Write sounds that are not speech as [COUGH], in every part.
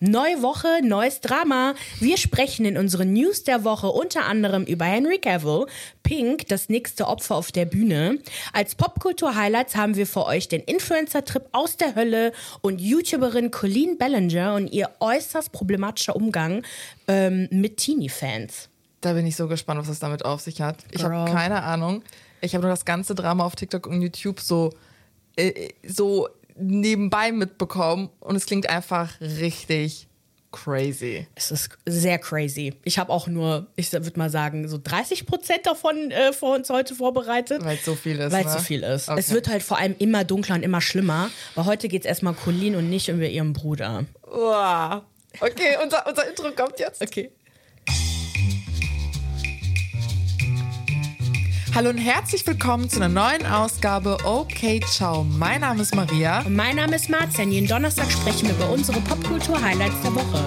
Neue Woche, neues Drama. Wir sprechen in unseren News der Woche unter anderem über Henry Cavill, Pink, das nächste Opfer auf der Bühne. Als Popkultur-Highlights haben wir für euch den Influencer-Trip aus der Hölle und YouTuberin Colleen Ballinger und ihr äußerst problematischer Umgang ähm, mit Teenie-Fans. Da bin ich so gespannt, was es damit auf sich hat. Ich habe keine Ahnung. Ich habe nur das ganze Drama auf TikTok und YouTube so, äh, so nebenbei mitbekommen und es klingt einfach richtig crazy. Es ist sehr crazy. Ich habe auch nur, ich würde mal sagen, so 30 Prozent davon äh, für uns heute vorbereitet. Weil es so viel ist. Weil ne? es so viel ist. Okay. Es wird halt vor allem immer dunkler und immer schlimmer. Aber heute geht es erstmal Colleen und nicht über ihren Bruder. Uah. Okay, unser, unser Intro kommt jetzt. Okay. Hallo und herzlich willkommen zu einer neuen Ausgabe Okay Ciao. Mein Name ist Maria. Und mein Name ist Marzian. Jeden Donnerstag sprechen wir über unsere Popkultur-Highlights der Woche.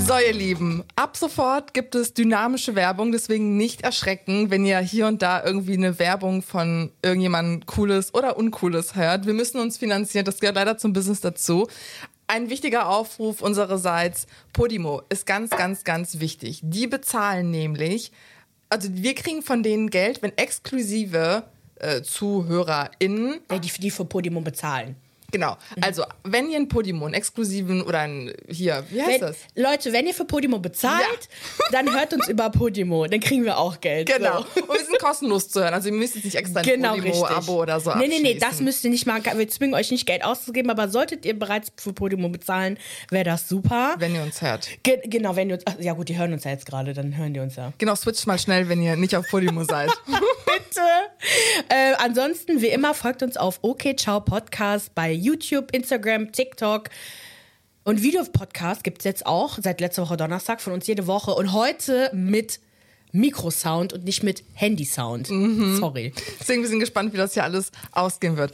So, ihr Lieben, ab sofort gibt es dynamische Werbung, deswegen nicht erschrecken, wenn ihr hier und da irgendwie eine Werbung von irgendjemandem Cooles oder Uncooles hört. Wir müssen uns finanzieren, das gehört leider zum Business dazu. Ein wichtiger Aufruf unsererseits, Podimo ist ganz, ganz, ganz wichtig. Die bezahlen nämlich, also wir kriegen von denen Geld, wenn exklusive äh, ZuhörerInnen Ja, die, die für Podimo bezahlen. Genau. Also, wenn ihr einen Podimo, einen exklusiven oder einen, hier, wie heißt Wenn, das? Leute, wenn ihr für Podimo bezahlt, dann hört uns über Podimo. Dann kriegen wir auch Geld. Genau. So. Und wir sind kostenlos zu hören. Also, ihr müsst jetzt nicht extra ein Genau. Podimo-Abo oder so Nee, nee, nee, das müsst ihr nicht machen. Wir zwingen euch nicht Geld auszugeben, aber solltet ihr bereits für Podimo bezahlen, wäre das super. Wenn ihr uns hört. Ge genau, wenn ihr uns, ach, ja gut, die hören uns ja jetzt gerade, dann hören die uns ja. Genau, switcht mal schnell, wenn ihr nicht auf Podimo [LAUGHS] seid. Bitte. Äh, ansonsten, wie immer, folgt uns auf OK Ciao Podcast bei YouTube, Instagram, TikTok. Und Videopodcast gibt es jetzt auch seit letzter Woche Donnerstag von uns jede Woche. Und heute mit Mikrosound und nicht mit Handysound. Sorry. Deswegen wir sind gespannt, wie das hier alles ausgehen wird.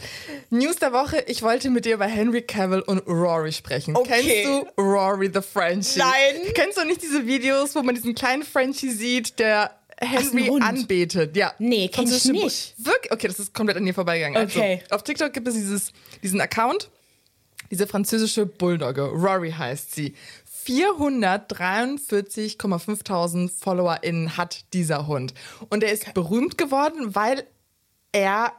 News der Woche, ich wollte mit dir über Henry Cavill und Rory sprechen. Okay. Kennst du Rory the Frenchie? Nein. Kennst du nicht diese Videos, wo man diesen kleinen Frenchie sieht, der Henry anbetet? Ja. Nee, kenn ich Französische Bu- nicht. Wirklich? Okay, das ist komplett an dir vorbeigegangen. Okay. Also, auf TikTok gibt es dieses, diesen Account, diese französische Bulldogge. Rory heißt sie. 443,500 FollowerInnen hat dieser Hund. Und er ist berühmt geworden, weil er,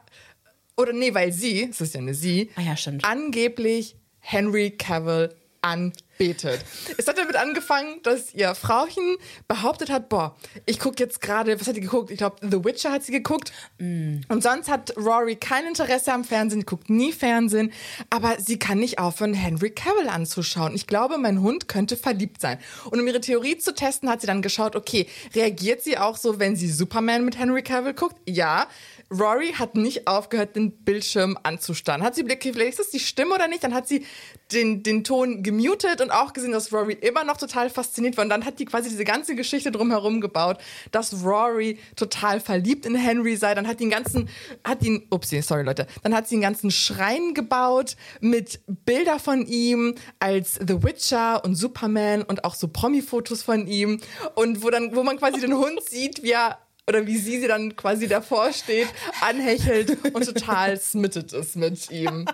oder nee, weil sie, es ist ja eine sie, Ah ja, angeblich Henry Cavill anbetet. Es hat damit angefangen, dass ihr Frauchen behauptet hat, boah, ich gucke jetzt gerade, was hat die geguckt? Ich glaube, The Witcher hat sie geguckt. Und sonst hat Rory kein Interesse am Fernsehen, guckt nie Fernsehen, aber sie kann nicht aufhören, Henry Cavill anzuschauen. Ich glaube, mein Hund könnte verliebt sein. Und um ihre Theorie zu testen, hat sie dann geschaut, okay, reagiert sie auch so, wenn sie Superman mit Henry Cavill guckt? Ja. Rory hat nicht aufgehört, den Bildschirm anzustarren. Hat sie vielleicht ist das die Stimme oder nicht? Dann hat sie den, den Ton gemutet und auch gesehen, dass Rory immer noch total fasziniert war. Und dann hat die quasi diese ganze Geschichte drumherum gebaut, dass Rory total verliebt in Henry sei. Dann hat die einen ganzen, hat einen- upsie, sorry Leute, dann hat sie einen ganzen Schrein gebaut mit Bilder von ihm als The Witcher und Superman und auch so Promi-Fotos von ihm. Und wo dann, wo man quasi den Hund sieht, wie er oder wie sie sie dann quasi davor steht, anhechelt und total smittet ist mit ihm.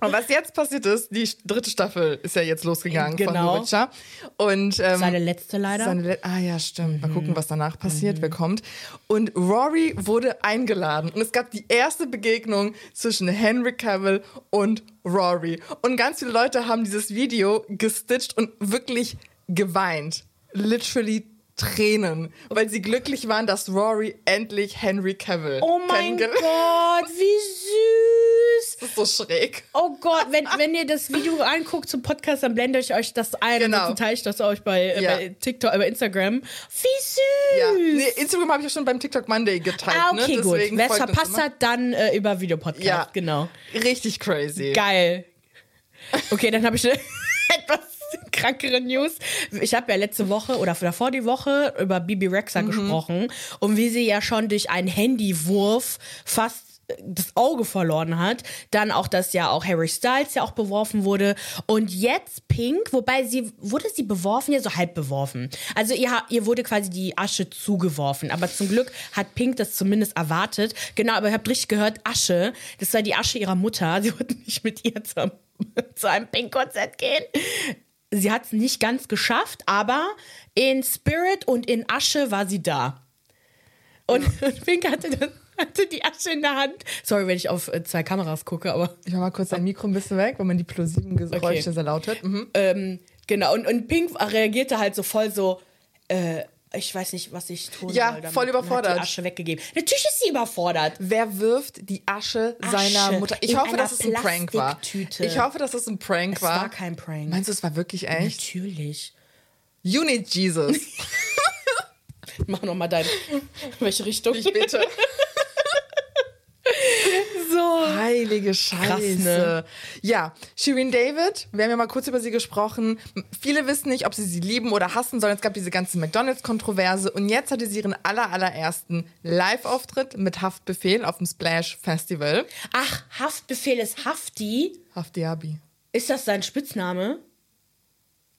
Und was jetzt passiert ist, die dritte Staffel ist ja jetzt losgegangen Genau. von The Witcher. Und, ähm, Seine letzte leider. seine Le ah ja, stimmt. Mal gucken, was danach passiert, wer kommt. Und Rory wurde eingeladen und es gab die erste Begegnung zwischen Henry Cavill und Rory. Und ganz viele Leute haben dieses Video gestitcht und wirklich geweint. Literally Tränen, weil sie glücklich waren, dass Rory endlich Henry Cavill oh mein Gott, wie süß. Das ist so schräg. Oh Gott, wenn, wenn ihr das Video anguckt zum Podcast, dann blende ich euch das ein Genau. und dann teile ich das euch bei, äh, Ja. bei TikTok, äh, bei Instagram. Wie süß. Ja. Nee, Instagram habe ich ja schon beim TikTok Monday geteilt. ah, okay, ne? gut. Wer es verpasst hat, dann äh, über Videopodcast. Ja. Genau. Richtig crazy. Geil. Okay, dann habe ich eine [LAUGHS] etwas [LAUGHS] krankere News. Ich habe ja letzte Woche oder davor die Woche über Bibi Rexa gesprochen und wie sie ja schon durch einen Handywurf fast das Auge verloren hat. Dann auch, dass ja auch Harry Styles ja auch beworfen wurde. Und jetzt Pink, wobei sie, wurde sie beworfen? Ja, so halb beworfen. Also ihr, ihr wurde quasi die Asche zugeworfen. Aber zum Glück hat Pink das zumindest erwartet. Genau, aber ihr habt richtig gehört, Asche, das war die Asche ihrer Mutter. [LAUGHS] Sie wollten nicht mit ihr zum, [LAUGHS] zu einem Pink-Konzert gehen. Sie hat es nicht ganz geschafft, aber in Spirit und in Asche war sie da. Und, und [LAUGHS] Pink hatte, das, hatte die Asche in der Hand. Sorry, wenn ich auf äh, zwei Kameras gucke, aber. Ich mach mal kurz dein Mikro ein bisschen weg, weil man die plosiven Geräusche Okay. sehr laut hört. Mhm. Ähm, genau, und, und Pink reagierte halt so voll so, äh, ich weiß nicht, was ich tun Ja, soll. damit. voll überfordert. die Asche weggegeben. Natürlich ist sie überfordert. Wer wirft die Asche, seiner Asche Mutter? Ich hoffe, dass es ein Prank war. Ich hoffe, dass es ein Prank Es war. war kein Prank. Meinst du, es war wirklich echt? Natürlich. You need Jesus. [LAUGHS] Mach nochmal dein. [LAUGHS] Welche Richtung? Ich bitte. Heilige Scheiße. ne? Ja, Shirin David, wir haben ja mal kurz über sie gesprochen. Viele wissen nicht, ob sie sie lieben oder hassen sollen. Es gab diese ganze McDonalds-Kontroverse und jetzt hatte sie ihren aller, allerersten Live-Auftritt mit Haftbefehl auf dem Splash Festival. Ach, Haftbefehl ist Hafti. Haftiabi. Ist das sein Spitzname?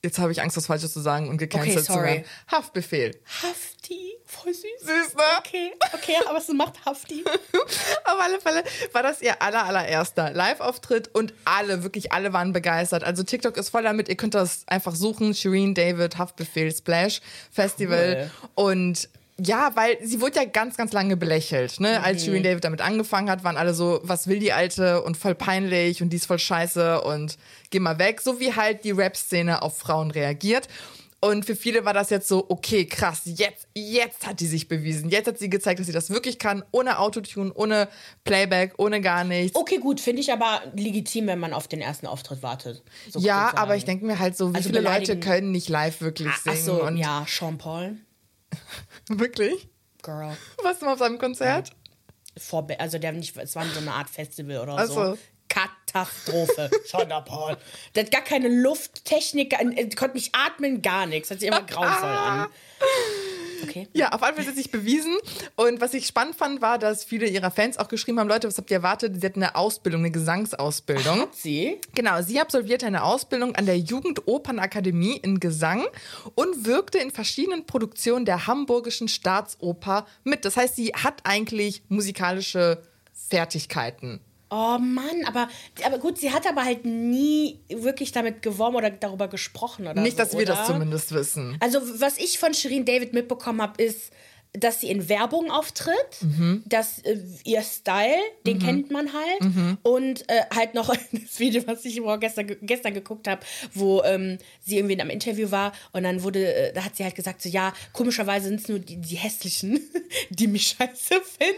Jetzt habe ich Angst, was Falsches zu sagen und gecancelt Okay, zu sorry. werden. Haftbefehl. Hafti. Voll süß. Süß, ne? Okay, okay, aber es macht Hafti. [LAUGHS] Auf alle Fälle war das ihr aller, allererster Live-Auftritt und alle, wirklich alle waren begeistert. Also TikTok ist voll damit, ihr könnt das einfach suchen. Shireen David, Haftbefehl, Splash Festival. Und ja, weil sie wurde ja ganz, ganz lange belächelt. Ne? Mhm. Als Shireen David damit angefangen hat, waren alle so, was will die Alte und voll peinlich und die ist voll scheiße und geh mal weg. So wie halt die Rap-Szene auf Frauen reagiert. Und für viele war das jetzt so, okay, krass, jetzt, jetzt hat die sich bewiesen. Jetzt hat sie gezeigt, dass sie das wirklich kann, ohne Autotune, ohne Playback, ohne gar nichts. Okay, gut, finde ich aber legitim, wenn man auf den ersten Auftritt wartet. So ja, aber ich denke mir halt so, wie Also viele Leute können nicht live wirklich Ah, singen? Ach so, und ja, Sean Paul, [LAUGHS] Wirklich? Girl. Warst du mal auf seinem Konzert? Vorbe also der nicht, es war so eine Art Festival oder Ach so. Katastrophe. [LAUGHS] Sean Paul. Der hat gar keine Lufttechnik, äh, konnte nicht atmen, gar nichts. Hat sich immer [LAUGHS] grauenvoll an. Okay. Ja, auf Fälle hat sie sich bewiesen. Und was ich spannend fand, war, dass viele ihrer Fans auch geschrieben haben, Leute, was habt ihr erwartet? Sie hat eine Ausbildung, eine Gesangsausbildung. Hat sie? Genau, sie absolvierte eine Ausbildung an der Jugendopernakademie in Gesang und wirkte in verschiedenen Produktionen der Hamburgischen Staatsoper mit. Das heißt, sie hat eigentlich musikalische Fertigkeiten. Oh Mann, aber, aber gut, sie hat aber halt nie wirklich damit geworben oder darüber gesprochen. Oder Nicht, so, dass wir oder? das zumindest wissen. Also, was ich von Shirin David mitbekommen habe, ist, dass sie in Werbung auftritt, Mhm. dass äh, ihr Style, den kennt man halt. Mhm. Und äh, halt noch [LAUGHS] das Video, was ich gestern, ge- gestern geguckt habe, wo ähm, sie irgendwie in einem Interview war und dann wurde, äh, da hat sie halt gesagt, so ja, komischerweise sind es nur die, die Hässlichen, [LAUGHS] die mich scheiße finden.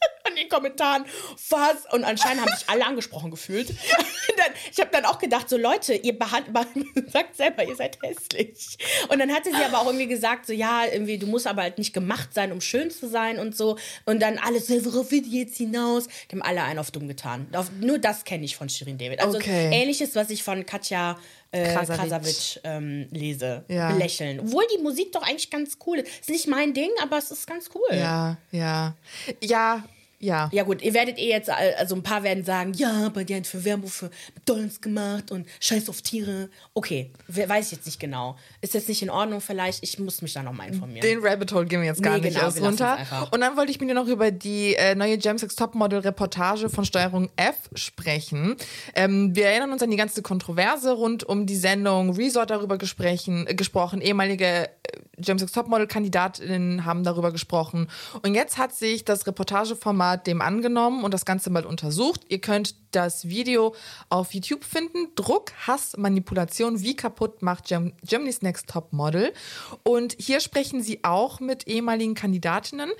[LAUGHS] An den Kommentaren, was? Und anscheinend haben sich alle angesprochen gefühlt. [LAUGHS] dann, ich habe dann auch gedacht, so Leute, ihr [LAUGHS] sagt selber, ihr seid hässlich. Und dann hatte sie aber auch irgendwie gesagt, so ja, irgendwie, du musst aber halt nicht gemacht sein, um schön zu sein und so. Und dann alles, so, worauf will die jetzt hinaus? Die haben alle einen auf dumm getan. Auf, nur das kenne ich von Shirin David. Also Okay. ähnliches, was ich von Katja äh. Krasavic ähm, lese. Ja. Belächeln. Obwohl die Musik doch eigentlich ganz cool ist. Ist nicht mein Ding, aber es ist ganz cool. Ja, ja. Ja, ja. Ja gut, ihr werdet eh jetzt, also ein paar werden sagen, ja, aber die hat für Werbung für McDonalds gemacht und Scheiß auf Tiere. Okay, wer- weiß ich jetzt nicht genau. Ist jetzt nicht in Ordnung vielleicht? Ich muss mich da nochmal informieren. Den Rabbit Hole gehen wir jetzt gar Nee, nicht genau, erst runter. Und dann wollte ich mit dir noch über die äh, neue Gemsex Topmodel Reportage von Steuerung F sprechen. Ähm, wir erinnern uns an die ganze Kontroverse rund um die Sendung. Resort darüber gesprochen, äh, gesprochen. Ehemalige äh, Gemsex Topmodel Kandidatinnen haben darüber gesprochen. Und jetzt hat sich das Reportageformat dem angenommen und das Ganze mal untersucht. Ihr könnt das Video auf YouTube finden. Druck, Hass, Manipulation, wie kaputt macht Gem Germany's Next Top Model. Und hier sprechen sie auch mit ehemaligen Kandidatinnen.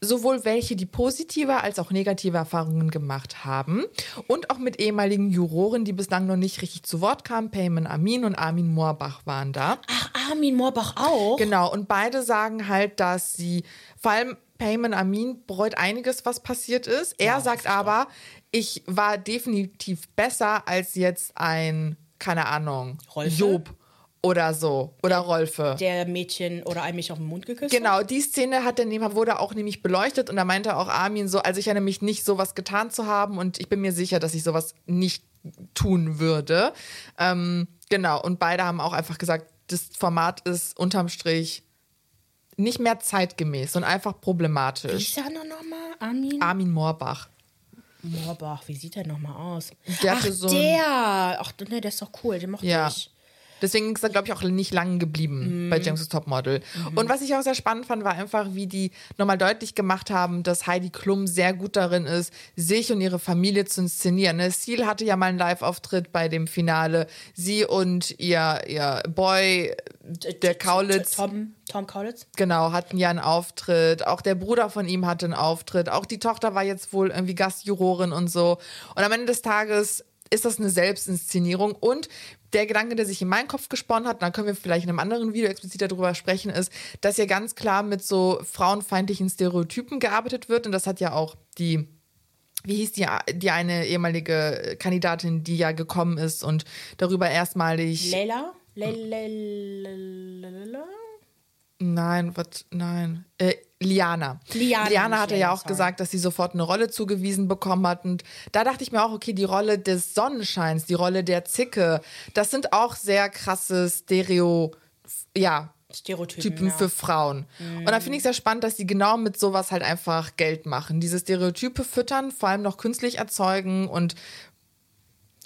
Sowohl welche, die positive als auch negative Erfahrungen gemacht haben. Und auch mit ehemaligen Juroren, die bislang noch nicht richtig zu Wort kamen. Payman Amin und Armin Moorbach waren da. Ach, Armin Moorbach auch? Genau, und beide sagen halt, dass sie, vor allem Payman Amin bereut einiges, was passiert ist. Er sagt aber, ich war definitiv besser als jetzt ein, keine Ahnung, Rolfe? Job oder so. Oder Rolfe. Der Mädchen oder ein Mädchen auf den Mund geküsst? Genau, die Szene hat dann, wurde auch nämlich beleuchtet und da meinte auch Armin so, also ich erinnere mich nicht, sowas getan zu haben und ich bin mir sicher, dass ich sowas nicht tun würde. Ähm, genau, und beide haben auch einfach gesagt, das Format ist unterm Strich nicht mehr zeitgemäß und einfach Wie problematisch. ist der noch nochmal? Armin? Armin Moorbach. Moorbach, wie sieht der nochmal aus? Der Ach, so der! Ach, nee, der ist doch cool, den mochte Ja. ich. Deswegen ist er, glaube ich, auch nicht lang geblieben Mhm. bei James' Topmodel. Und was ich auch sehr spannend fand, war einfach, wie die nochmal deutlich gemacht haben, dass Heidi Klum sehr gut darin ist, sich und ihre Familie zu inszenieren. Ne? Seal hatte ja mal einen Live-Auftritt bei dem Finale. Sie und ihr, ihr Boy, der Kaulitz, Tom, Tom Kaulitz? genau, hatten ja einen Auftritt. Auch der Bruder von ihm hatte einen Auftritt. Auch die Tochter war jetzt wohl irgendwie Gastjurorin und so. Und am Ende des Tages ist das eine Selbstinszenierung und der Gedanke, der sich in meinen Kopf gesponnen hat, dann können wir vielleicht in einem anderen Video explizit darüber sprechen, ist, dass hier ganz klar mit so frauenfeindlichen Stereotypen gearbeitet wird und das hat ja auch die wie hieß die, die eine ehemalige Kandidatin, die ja gekommen ist und darüber erstmalig Leila? Leila? Nein, was? Nein. Äh, Liana. Liana, Liana hatte ja auch sorry. gesagt, dass sie sofort eine Rolle zugewiesen bekommen hat. Und da dachte ich mir auch, okay, die Rolle des Sonnenscheins, die Rolle der Zicke, das sind auch sehr krasse Stereo, ja, Stereotypen. Typen ja. für Frauen. Und da finde ich sehr spannend, dass sie genau mit sowas halt einfach Geld machen. Diese Stereotype füttern, vor allem noch künstlich erzeugen und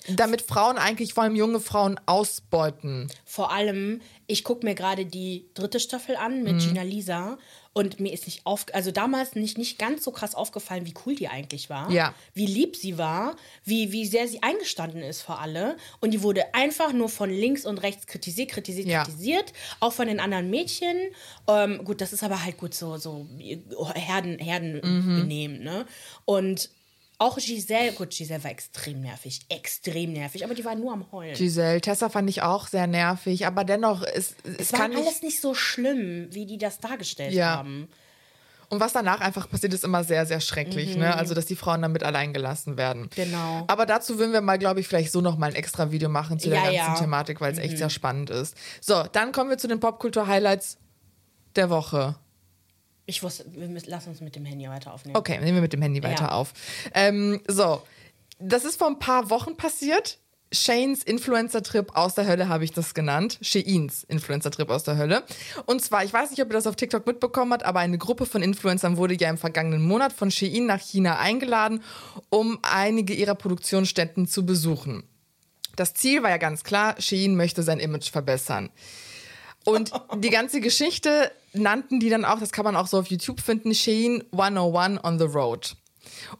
damit Frauen eigentlich, vor allem junge Frauen, ausbeuten. Vor allem, ich gucke mir gerade die dritte Staffel an mit Gina Lisa und mir ist nicht auf, also damals nicht, nicht ganz so krass aufgefallen, wie cool die eigentlich war. Ja. Wie lieb sie war, wie, wie sehr sie eingestanden ist für alle. Und die wurde einfach nur von links und rechts kritisiert, kritisiert, Ja. kritisiert. Auch von den anderen Mädchen. Ähm, gut, das ist aber halt gut so, so Herden, Herdenbenehmen, ne? Und auch Giselle, gut, Giselle war extrem nervig, extrem nervig, aber die war nur am Heulen. Giselle, Tessa fand ich auch sehr nervig, aber dennoch, es, es Es war alles nicht so schlimm, wie die das dargestellt Ja. haben. Und was danach einfach passiert, ist immer sehr, sehr schrecklich. Ne? Also, dass die Frauen damit allein gelassen werden. Mhm. Genau. Aber dazu würden wir mal, glaube ich, vielleicht so noch mal ein extra Video machen zu der Ja, ganzen ja. Mhm. Thematik, weil es echt sehr spannend ist. So, dann kommen wir zu den Popkultur-Highlights der Woche. Ich wusste, wir müssen, lass uns mit dem Handy weiter aufnehmen. Okay, nehmen wir mit dem Handy weiter Ja. auf. Ähm, so, das ist vor ein paar Wochen passiert. Shanes Influencer-Trip aus der Hölle habe ich das genannt. Sheins Influencer-Trip aus der Hölle. Und zwar, ich weiß nicht, ob ihr das auf TikTok mitbekommen habt, aber eine Gruppe von Influencern wurde ja im vergangenen Monat von Shein nach China eingeladen, um einige ihrer Produktionsstätten zu besuchen. Das Ziel war ja ganz klar, Shein möchte sein Image verbessern. Und die ganze Geschichte nannten die dann auch, das kann man auch so auf YouTube finden, Shein 101 on the Road.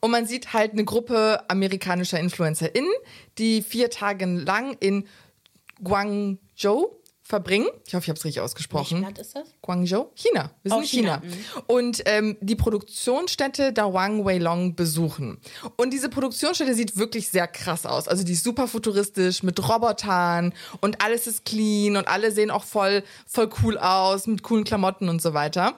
Und man sieht halt eine Gruppe amerikanischer InfluencerInnen, die vier Tage lang in Guangzhou verbringen. Ich hoffe, ich habe es richtig Welches ausgesprochen. Land ist das? Guangzhou? China. Wir sind Oh, in China. China, Und ähm, die Produktionsstätte Dawang Weilong besuchen. Und diese Produktionsstätte sieht wirklich sehr krass aus. Also die ist super futuristisch mit Robotern und alles ist clean und alle sehen auch voll, voll cool aus mit coolen Klamotten und so weiter.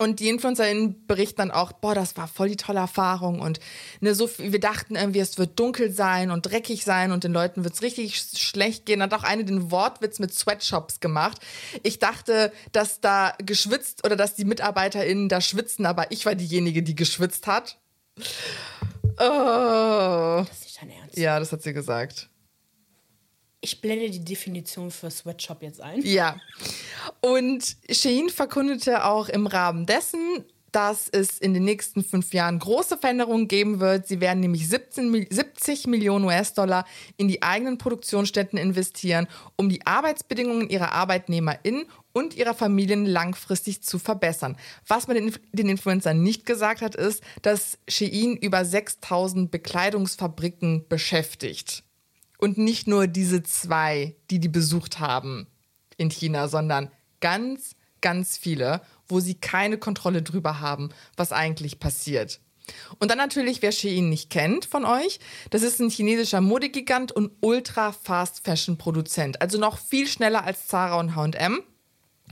Und die InfluencerInnen berichten dann auch, boah, das war voll die tolle Erfahrung und ne, so wir dachten irgendwie, es wird dunkel sein und dreckig sein und den Leuten wird's richtig sch- schlecht gehen. Hat auch eine den Wortwitz mit Sweatshops gemacht. Ich dachte, dass da geschwitzt oder dass die MitarbeiterInnen da schwitzen, aber ich war diejenige, die geschwitzt hat. Oh. Das ist nicht dein Ernst. Ja, das hat sie gesagt. Ich blende die Definition für Sweatshop jetzt ein. Ja. Und Shein verkündete auch im Rahmen dessen, dass es in den nächsten fünf Jahren große Veränderungen geben wird. Sie werden nämlich 17, Mil- 70 Millionen US-Dollar in die eigenen Produktionsstätten investieren, um die Arbeitsbedingungen ihrer ArbeitnehmerInnen und ihrer Familien langfristig zu verbessern. Was man den, den Influencern nicht gesagt hat, ist, dass Shein über 6000 Bekleidungsfabriken beschäftigt. Und nicht nur diese zwei, die die besucht haben in China, sondern ganz, ganz viele, wo sie keine Kontrolle drüber haben, was eigentlich passiert. Und dann natürlich, wer Shein nicht kennt von euch, das ist ein chinesischer Modegigant und ultra fast Fashion Produzent, also noch viel schneller als Zara und H&M.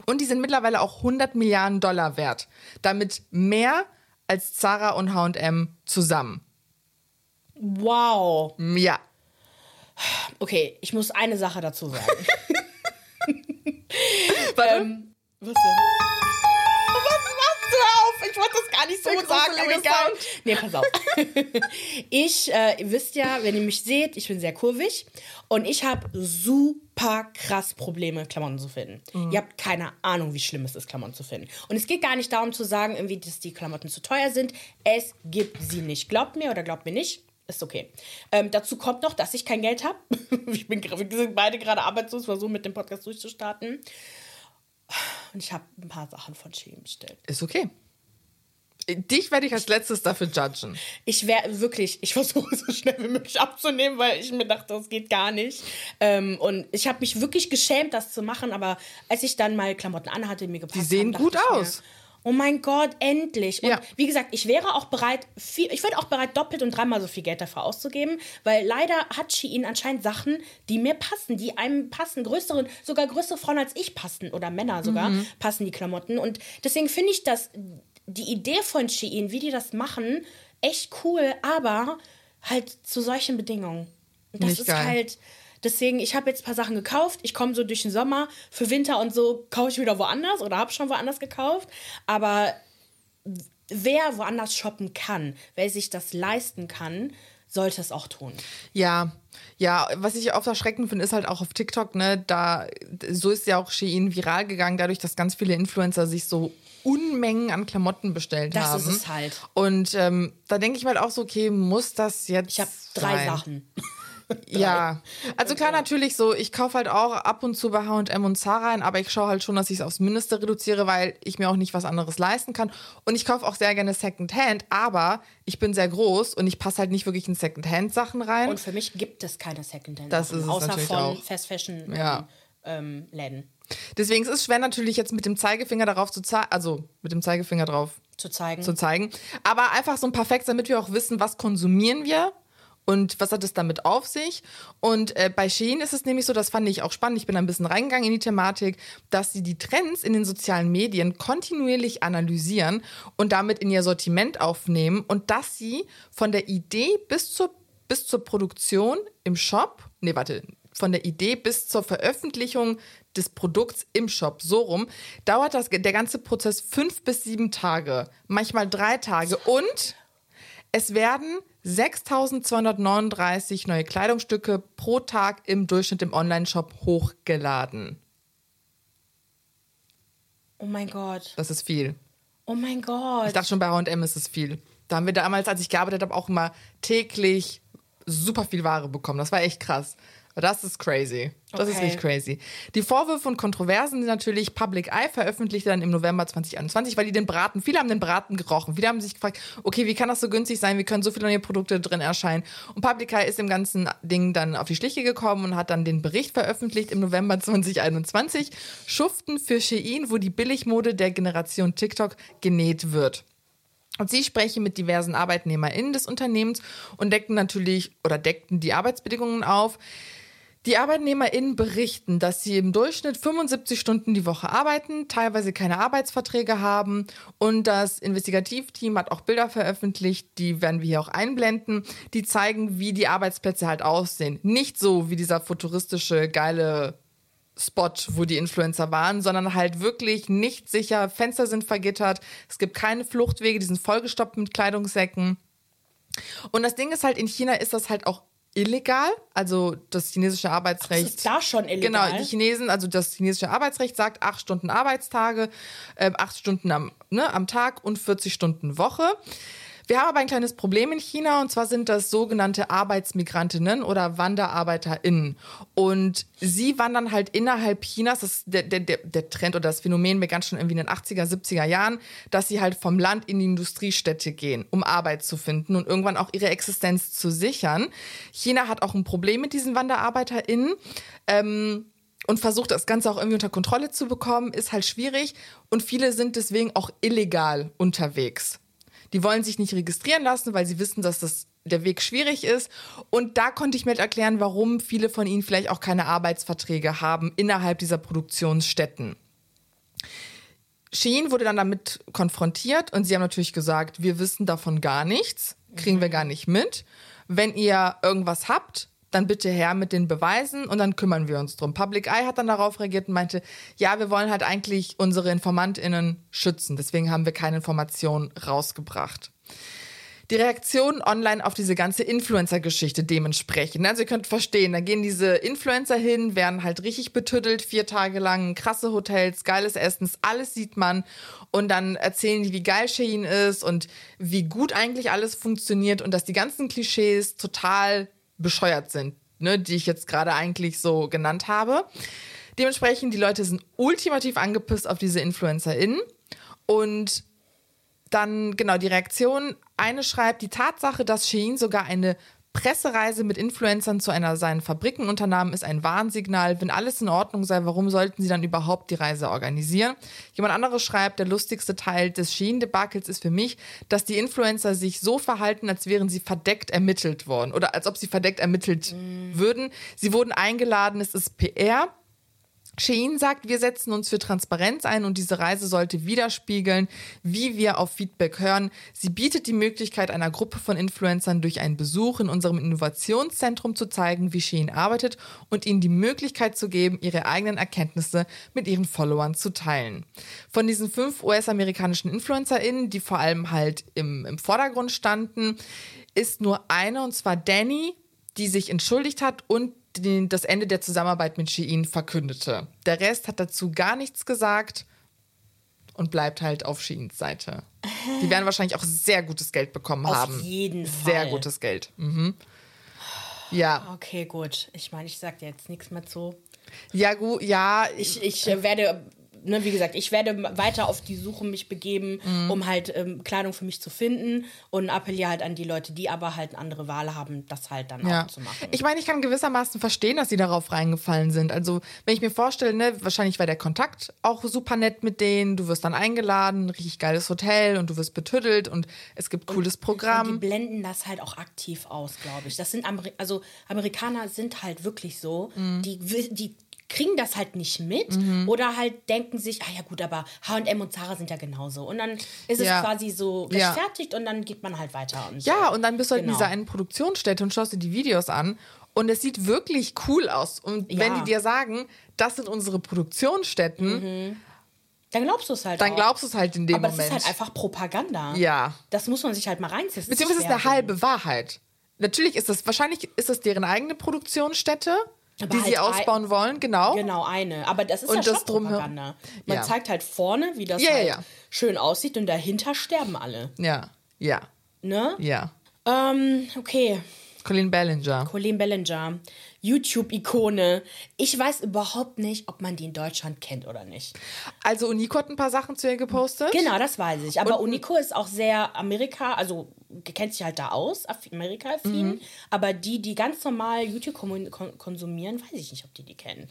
Und die sind mittlerweile auch 100 Milliarden Dollar wert, damit mehr als Zara und H&M zusammen. Wow. Ja, Okay, ich muss eine Sache dazu sagen. [LAUGHS] Warte. Ähm, was denn? Oh, was machst du auf? Ich wollte das gar nicht so sagen, aber egal. Nee, pass auf. [LAUGHS] ich, äh, ihr wisst ja, wenn ihr mich seht, ich bin sehr kurvig und ich habe super krass Probleme, Klamotten zu finden. Mhm. Ihr habt keine Ahnung, wie schlimm es ist, Klamotten zu finden. Und es geht gar nicht darum zu sagen, irgendwie, dass die Klamotten zu teuer sind. Es gibt sie nicht. Glaubt mir oder glaubt mir nicht. Ist okay. Ähm, dazu kommt noch, dass ich kein Geld habe. [LAUGHS] ich bin, wir sind beide gerade arbeitslos, versuchen mit dem Podcast durchzustarten. Und ich habe ein paar Sachen von Shein bestellt. Ist okay. Dich werde ich als letztes dafür judgen. Ich wäre wirklich, ich versuche so schnell wie möglich abzunehmen, weil ich mir dachte, das geht gar nicht. Ähm, und ich habe mich wirklich geschämt, das zu machen, aber als ich dann mal Klamotten anhatte, mir gepasst Die sehen haben, gut ich mir, aus. Oh mein Gott, endlich. Und Ja. wie gesagt, ich wäre auch bereit, viel, ich würde auch bereit, doppelt und dreimal so viel Geld dafür auszugeben, weil leider hat Shein anscheinend Sachen, die mir passen, die einem passen. Größere, sogar größere Frauen als ich passen oder Männer sogar Mhm. passen die Klamotten. Und deswegen finde ich das, die Idee von Shein, wie die das machen, echt cool, aber halt zu solchen Bedingungen. Und das Nicht ist geil. halt. Deswegen, ich habe jetzt ein paar Sachen gekauft. Ich komme so durch den Sommer. Für Winter und so kaufe ich wieder woanders oder habe schon woanders gekauft. Aber wer woanders shoppen kann, wer sich das leisten kann, sollte es auch tun. Ja, ja, was ich oft erschreckend finde, ist halt auch auf TikTok, ne, da, so ist ja auch Shein viral gegangen, dadurch, dass ganz viele Influencer sich so Unmengen an Klamotten bestellt Das haben. ist es halt. Und ähm, da denke ich halt auch so, okay, muss das jetzt Ich habe drei sein? Sachen. [LAUGHS] Ja, also klar, natürlich so, ich kaufe halt auch ab und zu bei H&M und Zara ein, aber ich schaue halt schon, dass ich es aufs Mindeste reduziere, weil ich mir auch nicht was anderes leisten kann. Und ich kaufe auch sehr gerne Secondhand, aber ich bin sehr groß und ich passe halt nicht wirklich in Secondhand-Sachen rein. Und für mich gibt es keine Secondhand. Das ist es außer natürlich von auch. Fast Fashion Ja. ähm, ähm, Läden Deswegen ist es schwer natürlich jetzt mit dem Zeigefinger darauf zu zeigen, also mit dem Zeigefinger drauf zu zeigen. zu zeigen. Aber einfach so ein paar Facts, damit wir auch wissen, was konsumieren wir und was hat es damit auf sich. Und äh, bei Shein ist es nämlich so, das fand ich auch spannend, ich bin ein bisschen reingegangen in die Thematik, dass sie die Trends in den sozialen Medien kontinuierlich analysieren und damit in ihr Sortiment aufnehmen und dass sie von der Idee bis zur, bis zur Produktion im Shop, nee, warte, von der Idee bis zur Veröffentlichung des Produkts im Shop, so rum, dauert das, der ganze Prozess fünf bis sieben Tage, manchmal drei Tage und es werden 6239 neue Kleidungsstücke pro Tag im Durchschnitt im Online-Shop hochgeladen. oh mein Gott. Das ist viel. Oh mein Gott. Ich dachte schon, bei H&M ist es viel. Da haben wir damals, als ich gearbeitet habe, auch immer täglich super viel Ware bekommen. Das war echt krass. Das ist crazy. Das ist Okay. richtig crazy. Die Vorwürfe und Kontroversen sind natürlich Public Eye veröffentlicht dann im November 2021, weil die den Braten, viele haben den Braten gerochen. Viele haben sich gefragt, okay, wie kann das so günstig sein? Wie können so viele neue Produkte drin erscheinen? Und Public Eye ist dem ganzen Ding dann auf die Schliche gekommen und hat dann den Bericht veröffentlicht im November 2021. Schuften für Shein, wo die Billigmode der Generation TikTok genäht wird. Und sie sprechen mit diversen ArbeitnehmerInnen des Unternehmens und deckten natürlich oder deckten die Arbeitsbedingungen auf. Die ArbeitnehmerInnen berichten, dass sie im Durchschnitt 75 Stunden die Woche arbeiten, teilweise keine Arbeitsverträge haben und das Investigativteam hat auch Bilder veröffentlicht, die werden wir hier auch einblenden, die zeigen, wie die Arbeitsplätze halt aussehen. Nicht so wie dieser futuristische, geile Spot, wo die Influencer waren, sondern halt wirklich nicht sicher. Fenster sind vergittert, es gibt keine Fluchtwege, die sind vollgestopft mit Kleidungssäcken. Und das Ding ist halt, in China ist das halt auch illegal. Also das chinesische Arbeitsrecht. Das ist da schon illegal? Genau, die Chinesen, also das chinesische Arbeitsrecht sagt acht Stunden Arbeitstage, äh, acht Stunden am, ne, am Tag und 40 Stunden Woche. Wir haben aber ein kleines Problem in China und zwar sind das sogenannte Arbeitsmigrantinnen oder WanderarbeiterInnen. Und sie wandern halt innerhalb Chinas, das ist der, der, der, Trend oder das Phänomen begann schon irgendwie in den 80er, 70er Jahren, dass sie halt vom Land in die Industriestädte gehen, um Arbeit zu finden und irgendwann auch ihre Existenz zu sichern. China hat auch ein Problem mit diesen WanderarbeiterInnen. Ähm, und versucht das Ganze auch irgendwie unter Kontrolle zu bekommen, ist halt schwierig. Und viele sind deswegen auch illegal unterwegs. Die wollen sich nicht registrieren lassen, weil sie wissen, dass das der Weg schwierig ist. Und da konnte ich mir halt erklären, warum viele von ihnen vielleicht auch keine Arbeitsverträge haben innerhalb dieser Produktionsstätten. Shein wurde dann damit konfrontiert und sie haben natürlich gesagt, wir wissen davon gar nichts, kriegen wir gar nicht mit. Wenn ihr irgendwas habt, dann bitte her mit den Beweisen und dann kümmern wir uns drum. Public Eye hat dann darauf reagiert und meinte, ja, wir wollen halt eigentlich unsere InformantInnen schützen. Deswegen haben wir keine Informationen rausgebracht die Reaktion online auf diese ganze Influencer-Geschichte dementsprechend. Also ihr könnt verstehen, da gehen diese Influencer hin, werden halt richtig betüttelt, vier Tage lang, krasse Hotels, geiles Essen, alles sieht man. Und dann erzählen die, wie geil Shein ist und wie gut eigentlich alles funktioniert und dass die ganzen Klischees total bescheuert sind, ne, die ich jetzt gerade eigentlich so genannt habe. Dementsprechend, die Leute sind ultimativ angepisst auf diese InfluencerInnen und dann, genau, die Reaktion. Eine schreibt, die Tatsache, dass Shein sogar eine Pressereise mit Influencern zu einer seinen Fabriken unternahm, ist ein Warnsignal. Wenn alles in Ordnung sei, warum sollten sie dann überhaupt die Reise organisieren? Jemand anderes schreibt, der lustigste Teil des Shein-Debakels ist für mich, dass die Influencer sich so verhalten, als wären sie verdeckt ermittelt worden oder als ob sie verdeckt ermittelt mm. würden. Sie wurden eingeladen, es ist PR. Shein sagt, wir setzen uns für Transparenz ein und diese Reise sollte widerspiegeln, wie wir auf Feedback hören. Sie bietet die Möglichkeit einer Gruppe von Influencern durch einen Besuch in unserem Innovationszentrum zu zeigen, wie Shein arbeitet und ihnen die Möglichkeit zu geben, ihre eigenen Erkenntnisse mit ihren Followern zu teilen. Von diesen fünf US-amerikanischen InfluencerInnen, die vor allem halt im, im Vordergrund standen, ist nur eine, und zwar Danny, die sich entschuldigt hat und den, das Ende der Zusammenarbeit mit Shein verkündete. Der Rest hat dazu gar nichts gesagt und bleibt halt auf Sheins Seite. Die werden wahrscheinlich auch sehr gutes Geld bekommen auf haben. Auf jeden Fall. Sehr gutes Geld. Mhm. Ja. Okay, gut. Ich meine, ich sag dir jetzt nichts mehr zu. Ja, gut, ja. Ich, ich werde ne, wie gesagt, ich werde weiter auf die Suche mich begeben, mhm. um halt ähm, Kleidung für mich zu finden und appelliere halt an die Leute, die aber halt eine andere Wahl haben, das halt dann ja. auch zu machen. Ich meine, ich kann gewissermaßen verstehen, dass sie darauf reingefallen sind. Also, wenn ich mir vorstelle, ne, wahrscheinlich war der Kontakt auch super nett mit denen, du wirst dann eingeladen, richtig geiles Hotel und du wirst betüttelt und es gibt cooles und, Programm. Und die blenden das halt auch aktiv aus, glaube ich. Das sind Ameri also Amerikaner sind halt wirklich so, mhm. die, die kriegen das halt nicht mit mhm. oder halt denken sich, ah ja gut, aber H&M und Zara sind ja genauso. Und dann ist ja. es quasi so rechtfertigt ja. und dann geht man halt weiter. Und ja, so. und dann bist du halt genau. in dieser einen Produktionsstätte und schaust dir die Videos an und es sieht wirklich cool aus. Und ja. wenn die dir sagen, das sind unsere Produktionsstätten, mhm. Dann glaubst du es halt. Dann auch. glaubst du es halt in dem Aber Moment. Aber es ist halt einfach Propaganda. Ja. Das muss man sich halt mal reinziehen. Beziehungsweise ist eine halbe Wahrheit. Natürlich ist das, wahrscheinlich ist das deren eigene Produktionsstätte. Aber die halt sie ausbauen ein, wollen, genau. Genau, eine. Aber das ist und ja das Propaganda. Man ja. zeigt halt vorne, wie das ja, halt ja. schön aussieht und dahinter sterben alle. Ja, ja. Ne? Ja. Ähm, okay. Colleen Ballinger. Colleen Ballinger. YouTube-Ikone. Ich weiß überhaupt nicht, ob man die in Deutschland kennt oder nicht. Also Unico hat ein paar Sachen zu ihr gepostet. Genau, das weiß ich. Aber Und, Unico ist auch sehr Amerika, also kennt sich halt da aus, Amerika-affin. Mhm. Aber die, die ganz normal YouTube konsumieren, weiß ich nicht, ob die die kennen.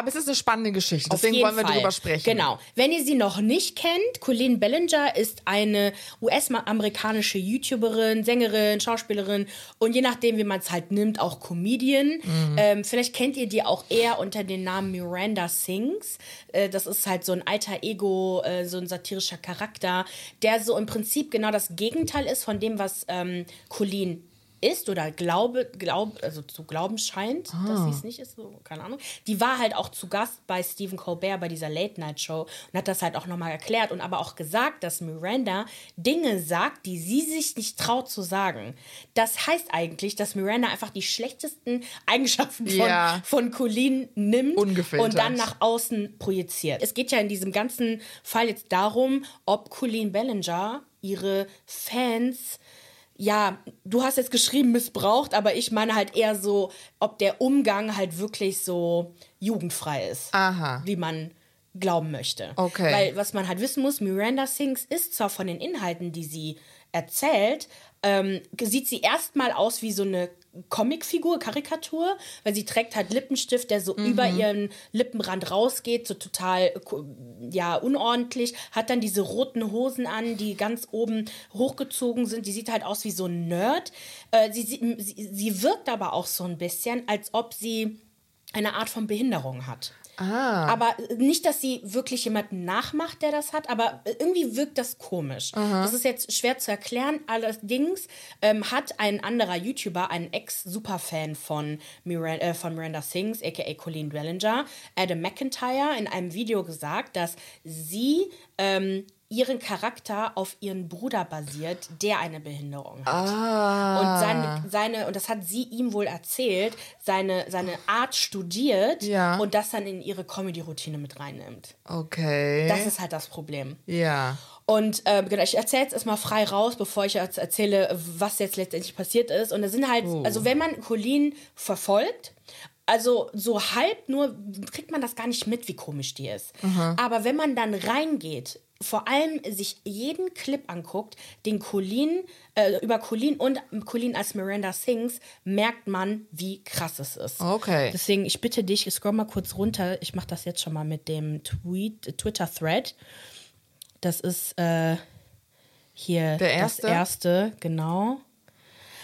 Aber es ist eine spannende Geschichte, deswegen wollen wir Fall. darüber sprechen. Genau. Wenn ihr sie noch nicht kennt, Colleen Bellinger ist eine US-amerikanische YouTuberin, Sängerin, Schauspielerin und je nachdem, wie man es halt nimmt, auch Comedian. Mhm. Ähm, vielleicht kennt ihr die auch eher unter dem Namen Miranda Sings. Äh, das ist halt so ein alter Ego, äh, so ein satirischer Charakter, der so im Prinzip genau das Gegenteil ist von dem, was ähm, Colleen ist oder glaube, glaub, also zu glauben scheint, ah. dass sie es nicht ist, so, keine Ahnung. Die war halt auch zu Gast bei Stephen Colbert bei dieser Late-Night-Show und hat das halt auch nochmal erklärt und aber auch gesagt, dass Miranda Dinge sagt, die sie sich nicht traut zu sagen. Das heißt eigentlich, dass Miranda einfach die schlechtesten Eigenschaften von, ja. von Colleen nimmt und dann nach außen projiziert. Es geht ja in diesem ganzen Fall jetzt darum, ob Colleen Bellinger ihre Fans ja, du hast jetzt geschrieben missbraucht, aber ich meine halt eher so, ob der Umgang halt wirklich so jugendfrei ist. Aha. Wie man glauben möchte. Okay. Weil was man halt wissen muss, Miranda Sings ist zwar von den Inhalten, die sie erzählt, ähm, sieht sie erstmal aus wie so eine Comicfigur, Karikatur, weil sie trägt halt Lippenstift, der so mhm. über ihren Lippenrand rausgeht, so total ja unordentlich, hat dann diese roten Hosen an, die ganz oben hochgezogen sind. Die sieht halt aus wie so ein Nerd. Äh, sie, sie, sie wirkt aber auch so ein bisschen, als ob sie eine Art von Behinderung hat. Ah. Aber nicht, dass sie wirklich jemanden nachmacht, der das hat, aber irgendwie wirkt das komisch. Das ist jetzt schwer zu erklären. Allerdings ähm, hat ein anderer YouTuber, ein Ex-Superfan von, Miranda, äh, von Miranda Sings, aka Colleen Dwellinger, Adam McIntyre, in einem Video gesagt, dass sie ähm, ihren Charakter auf ihren Bruder basiert, der eine Behinderung hat. Ah. Und seine, seine, und das hat sie ihm wohl erzählt, seine, seine Art studiert Ja. und das dann in ihre Comedy-Routine mit reinnimmt. Okay. Das ist halt das Problem. ja. Und äh, genau, ich erzähle jetzt erstmal frei raus, bevor ich jetzt erzähle, was jetzt letztendlich passiert ist. Und da sind halt, Oh. also wenn man Colleen verfolgt, also so halb nur kriegt man das gar nicht mit, wie komisch die ist. Aber wenn man dann reingeht, vor allem sich jeden Clip anguckt, den Colleen, äh, über Colleen und Colleen als Miranda Sings, merkt man, wie krass es ist. Okay. Deswegen, ich bitte dich, ich scroll mal kurz runter. Ich mache das jetzt schon mal mit dem Tweet, Twitter-Thread. Das ist äh, hier Der erste? das erste, genau.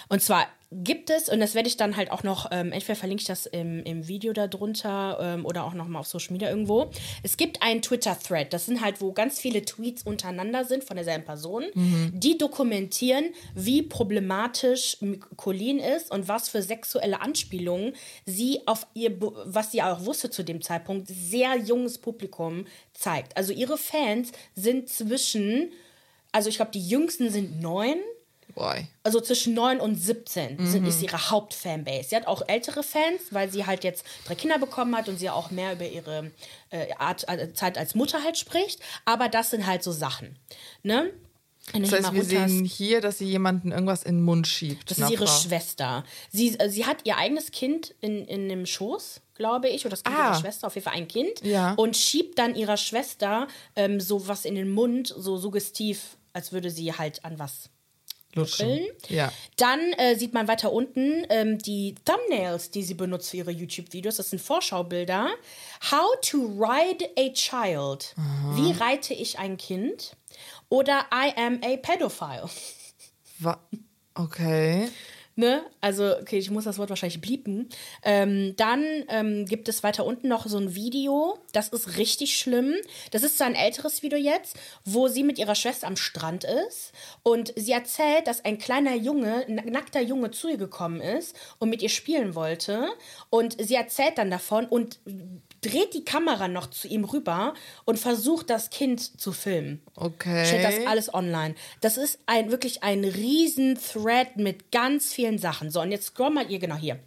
Und zwar gibt es, und das werde ich dann halt auch noch, ähm, entweder verlinke ich das im, im Video darunter ähm, oder auch nochmal auf Social Media irgendwo. Es gibt einen Twitter-Thread, das sind halt, wo ganz viele Tweets untereinander sind von derselben Person, die dokumentieren, wie problematisch Colleen ist und was für sexuelle Anspielungen sie auf ihr, was sie auch wusste zu dem Zeitpunkt, sehr junges Publikum zeigt. Also ihre Fans sind zwischen, also ich glaube, die jüngsten sind neun Boy. also zwischen 9 und 17 sind, ist ihre Hauptfanbase. Sie hat auch ältere Fans, weil sie halt jetzt drei Kinder bekommen hat und sie auch mehr über ihre äh, Art, äh, Zeit als Mutter halt spricht. Aber das sind halt so Sachen. Ne? Das heißt, wir sehen hier, dass sie jemanden irgendwas in den Mund schiebt. das ist ihre Frau. Schwester. Sie, äh, sie hat ihr eigenes Kind in, in dem Schoß, glaube ich, oder das Kind Ah. ihrer Schwester, auf jeden Fall ein Kind. Ja. Und schiebt dann ihrer Schwester ähm, so was in den Mund, so suggestiv, als würde sie halt an was Lutschen. Ja. Dann äh, sieht man weiter unten ähm, die Thumbnails, die sie benutzt für ihre YouTube-Videos. Das sind Vorschaubilder. How to ride a child. Wie reite ich ein Kind? Oder I am a pedophile. Wa okay. Ne? Also, okay, ich muss das Wort wahrscheinlich bliepen. Ähm, dann ähm, gibt es weiter unten noch so ein Video. Das ist richtig schlimm. Das ist so ein älteres Video jetzt, wo sie mit ihrer Schwester am Strand ist. Und sie erzählt, dass ein kleiner Junge, ein nackter Junge zu ihr gekommen ist und mit ihr spielen wollte. Und sie erzählt dann davon und dreht die Kamera noch zu ihm rüber und versucht, das Kind zu filmen. Okay. Stellt das alles online. Das ist ein wirklich ein riesen Thread mit ganz vielen Sachen. So, und jetzt scroll mal ihr genau hier.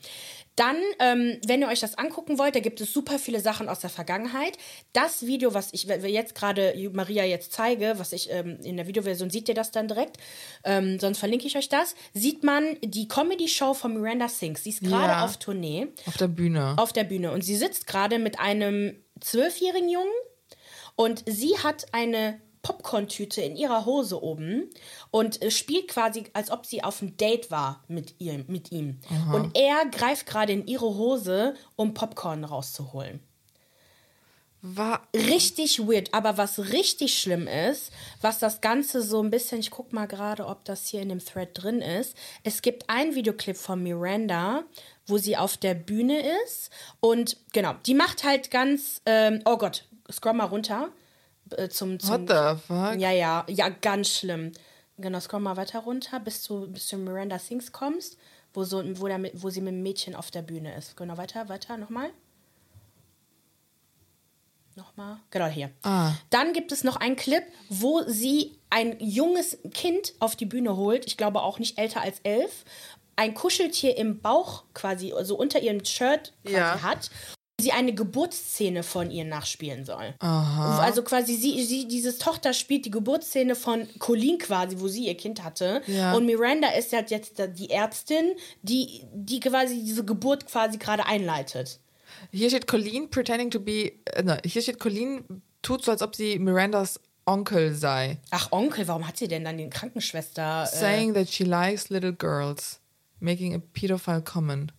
Dann, ähm, wenn ihr euch das angucken wollt, da gibt es super viele Sachen aus der Vergangenheit. Das Video, was ich jetzt gerade Maria jetzt zeige, was ich ähm, in der Videoversion seht ihr das dann direkt, ähm, sonst verlinke ich euch das, sieht man die Comedy-Show von Miranda Sings. Sie ist gerade Ja. auf Tournee Auf der Bühne. auf der Bühne und sie sitzt gerade mit einem zwölfjährigen Jungen und sie hat eine Popcorn-Tüte in ihrer Hose oben und äh, spielt quasi, als ob sie auf einem Date war mit, ihr, mit ihm. Und er greift gerade in ihre Hose, um Popcorn rauszuholen. War. Richtig weird, aber was richtig schlimm ist, was das Ganze so ein bisschen, ich guck mal gerade, ob das hier in dem Thread drin ist. Es gibt einen Videoclip von Miranda, wo sie auf der Bühne ist und genau, die macht halt ganz, ähm, oh Gott, scroll mal runter äh, zum, zum What the fuck? ja, ja, ja, ganz schlimm. Genau, scroll mal weiter runter, bis du, bis du Miranda Sings kommst, wo, so, wo, der, wo sie mit dem Mädchen auf der Bühne ist. Genau, weiter, weiter, nochmal. Nochmal. Genau hier. Ah. Dann gibt es noch einen Clip, wo sie ein junges Kind auf die Bühne holt, ich glaube auch nicht älter als elf, ein Kuscheltier im Bauch quasi, also unter ihrem Shirt quasi Ja. hat sie eine Geburtsszene von ihr nachspielen soll. Also quasi sie, sie, dieses Tochter spielt die Geburtsszene von Colleen quasi, wo sie ihr Kind hatte. Ja. Und Miranda ist halt jetzt die Ärztin, die, die quasi diese Geburt quasi gerade einleitet. Hier steht Colleen pretending to be. Äh, ne, hier steht Colleen tut so, als ob sie Mirandas Onkel sei. Ach, Onkel, warum hat sie denn dann die Krankenschwester? Äh, Saying that she likes little girls. Making a pedophile comment.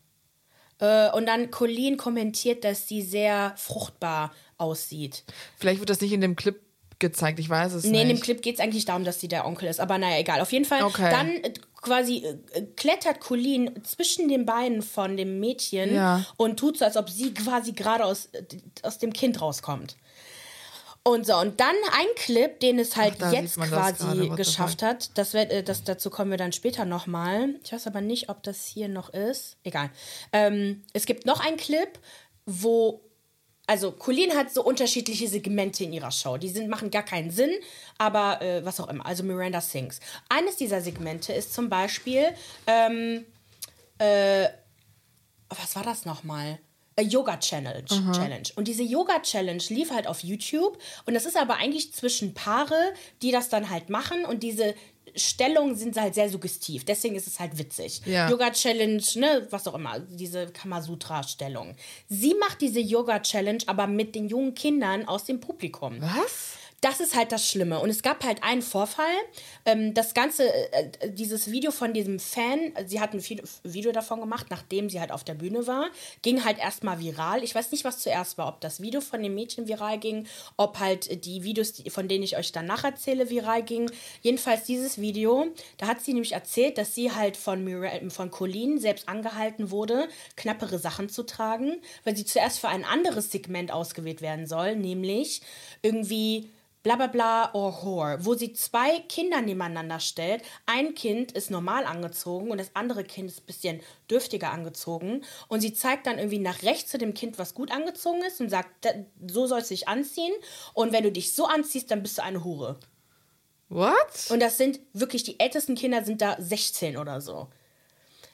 Äh, und dann Colleen kommentiert, dass sie sehr fruchtbar aussieht. Vielleicht wird das nicht in dem Clip gezeigt, ich weiß es Nee, nicht. in dem Clip geht es eigentlich darum, dass sie der Onkel ist. Aber naja, egal. Auf jeden Fall, Okay. dann äh, quasi äh, klettert Colleen zwischen den Beinen von dem Mädchen Ja. und tut so, als ob sie quasi gerade aus, aus dem Kind rauskommt. Und so, und dann ein Clip, den es halt Ach, jetzt quasi gerade, geschafft hat. Das wird, äh, das, dazu kommen wir dann später nochmal. Ich weiß aber nicht, ob das hier noch ist. Egal. Ähm, es gibt noch einen Clip, wo also Colleen hat so unterschiedliche Segmente in ihrer Show. Die sind, machen gar keinen Sinn, aber äh, was auch immer. Also Miranda sings. Eines dieser Segmente ist zum Beispiel, ähm, äh, was war das nochmal? A Yoga Challenge, Challenge. Und diese Yoga Challenge lief halt auf YouTube. Und das ist aber eigentlich zwischen Paare, die das dann halt machen. Und diese Stellungen sind halt sehr suggestiv. Deswegen ist es halt witzig. Ja. Yoga Challenge, ne, was auch immer, diese Kamasutra-Stellung. Sie macht diese Yoga Challenge aber mit den jungen Kindern aus dem Publikum. Was? Das ist halt das Schlimme. Und es gab halt einen Vorfall. Ähm, das ganze, äh, äh, dieses Video von diesem Fan, sie hat ein Vi- Video davon gemacht, nachdem sie halt auf der Bühne war, ging halt erstmal viral. Ich weiß nicht, was zuerst war, ob das Video von dem Mädchen viral ging, ob halt die Videos, von denen ich euch danach erzähle, viral ging. Jedenfalls dieses Video, da hat sie nämlich erzählt, dass sie halt von, Mira von Colleen selbst angehalten wurde, knappere Sachen zu tragen, weil sie zuerst für ein anderes Segment ausgewählt werden soll, nämlich irgendwie bla bla bla or whore, wo sie zwei Kinder nebeneinander stellt. Ein Kind ist normal angezogen und das andere Kind ist ein bisschen dürftiger angezogen. Und sie zeigt dann irgendwie nach rechts zu dem Kind, was gut angezogen ist und sagt, "Da- so sollst du dich anziehen. Und wenn du dich so anziehst, dann bist du eine Hure. What? Und das sind wirklich, die ältesten Kinder sind da 16 oder so.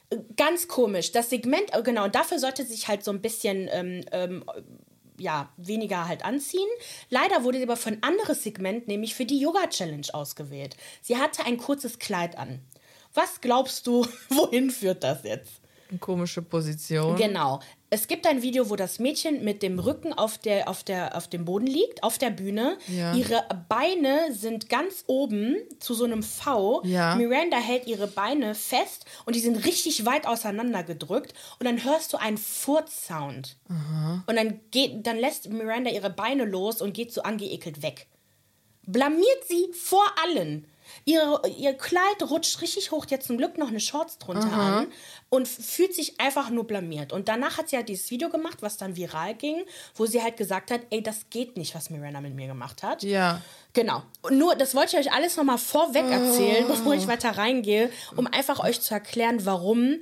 Äh, Ganz komisch. Das Segment, äh, genau, und dafür sollte sich halt so ein bisschen, ähm, ähm, ja, weniger halt anziehen. Leider wurde sie aber für ein anderes Segment, nämlich für die Yoga-Challenge ausgewählt. Sie hatte ein kurzes Kleid an. Was glaubst du, [LAUGHS] wohin führt das jetzt? Eine komische Position. Genau. Es gibt ein Video, wo das Mädchen mit dem Rücken auf, der, auf, der, auf dem Boden liegt, auf der Bühne. Ja. Ihre Beine sind ganz oben zu so einem V. Ja. Miranda hält ihre Beine fest und die sind richtig weit auseinander gedrückt. Und dann hörst du einen Furzsound. Und dann, geht, dann lässt Miranda ihre Beine los und geht so angeekelt weg. Blamiert sie vor allen. Ihre, ihr Kleid rutscht richtig hoch, hat zum Glück noch eine Shorts drunter an und fühlt sich einfach nur blamiert. Und danach hat sie halt dieses Video gemacht, was dann viral ging, wo sie halt gesagt hat, ey, das geht nicht, was Miranda mit mir gemacht hat. Ja. Genau. Und nur, das wollte ich euch alles nochmal vorweg erzählen, [LAUGHS] bevor ich weiter reingehe, um einfach euch zu erklären, warum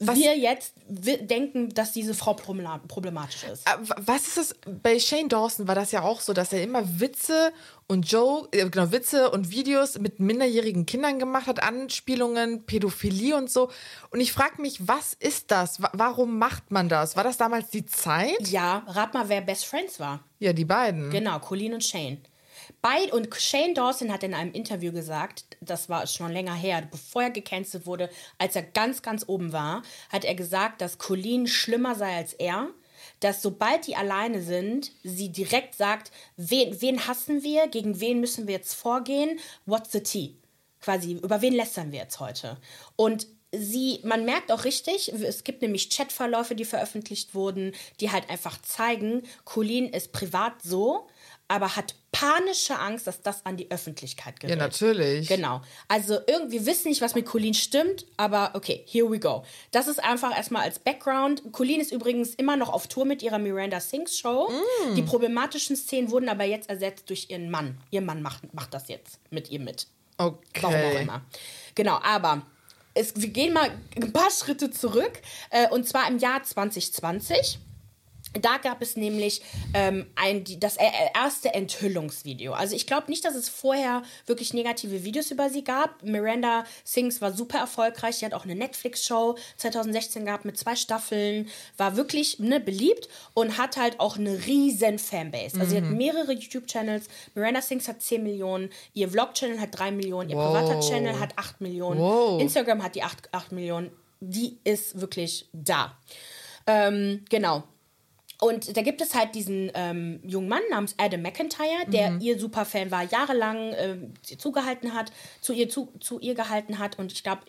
wir jetzt denken, dass diese Frau problema- problematisch ist. W- Was ist das? Bei Shane Dawson war das ja auch so, dass er immer Witze und Joe, äh, genau, Witze und Videos mit minderjährigen Kindern gemacht hat, Anspielungen, Pädophilie und so. Und ich frage mich, was ist das? Wa- Warum macht man das? War das damals die Zeit? Ja, rat mal, wer Best Friends war. Ja, die beiden. Genau, Colleen und Shane. Beid und Shane Dawson hat in einem Interview gesagt, das war schon länger her, bevor er gecancelt wurde, als er ganz, ganz oben war, hat er gesagt, dass Colleen schlimmer sei als er, dass sobald die alleine sind, sie direkt sagt, wen, wen hassen wir, gegen wen müssen wir jetzt vorgehen, what's the tea? Quasi, über wen lästern wir jetzt heute? Und sie, man merkt auch richtig, es gibt nämlich Chatverläufe, die veröffentlicht wurden, die halt einfach zeigen, Colleen ist privat so, aber hat panische Angst, dass das an die Öffentlichkeit gerät. Ja, natürlich. Genau. Also irgendwie wir wissen nicht, was mit Colleen stimmt, aber okay, here we go. Das ist einfach erstmal als Background. Colleen ist übrigens immer noch auf Tour mit ihrer Miranda Sings Show. Mm. Die problematischen Szenen wurden aber jetzt ersetzt durch ihren Mann. Ihr Mann macht, macht das jetzt mit ihr mit. Warum auch Okay. immer. Genau, aber es, wir gehen mal ein paar Schritte zurück. Äh, und zwar im Jahr 2020. Da gab es nämlich ähm, ein, das äh, erste Enthüllungsvideo. Also ich glaube nicht, dass es vorher wirklich negative Videos über sie gab. Miranda Sings war super erfolgreich. Sie hat auch eine Netflix-Show 2016 gehabt mit zwei Staffeln. War wirklich ne, beliebt und hat halt auch eine riesen Fanbase. Also sie hat mehrere YouTube-Channels. Miranda Sings hat 10 Millionen. Ihr Vlog-Channel hat 3 Millionen. Ihr privater Channel hat 8 Millionen. Wow. Instagram hat die 8, 8 Millionen. Die ist wirklich da. Ähm, genau. Und da gibt es halt diesen ähm, jungen Mann namens Adam McIntyre, der ihr Superfan war, jahrelang ähm, sie zugehalten hat, zu ihr, zu, zu ihr gehalten hat. Und ich glaube,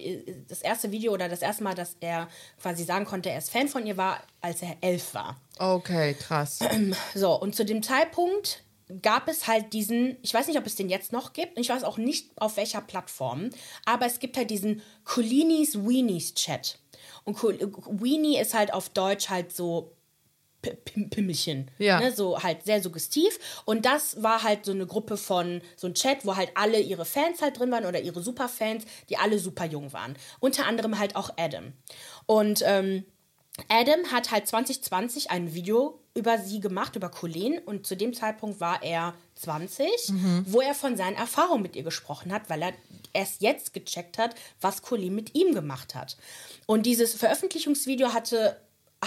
das erste Video oder das erste Mal, dass er quasi sagen konnte, er ist Fan von ihr, war, als er elf war. Okay, krass. [CLEARS THROAT] So, und zu dem Zeitpunkt gab es halt diesen, ich weiß nicht, ob es den jetzt noch gibt, und ich weiß auch nicht auf welcher Plattform, aber es gibt halt diesen Colinis Weenies Chat. Und Weenie ist halt auf Deutsch halt so Pimmelchen. Ja. Ne, so halt sehr suggestiv. Und das war halt so eine Gruppe von, so ein Chat, wo halt alle ihre Fans halt drin waren oder ihre Superfans, die alle super jung waren. Unter anderem halt auch Adam. Und ähm, Adam hat halt 2020 ein Video über sie gemacht, über Colleen. Und zu dem Zeitpunkt war er 20, wo er von seinen Erfahrungen mit ihr gesprochen hat, weil er erst jetzt gecheckt hat, was Colleen mit ihm gemacht hat. Und dieses Veröffentlichungsvideo hatte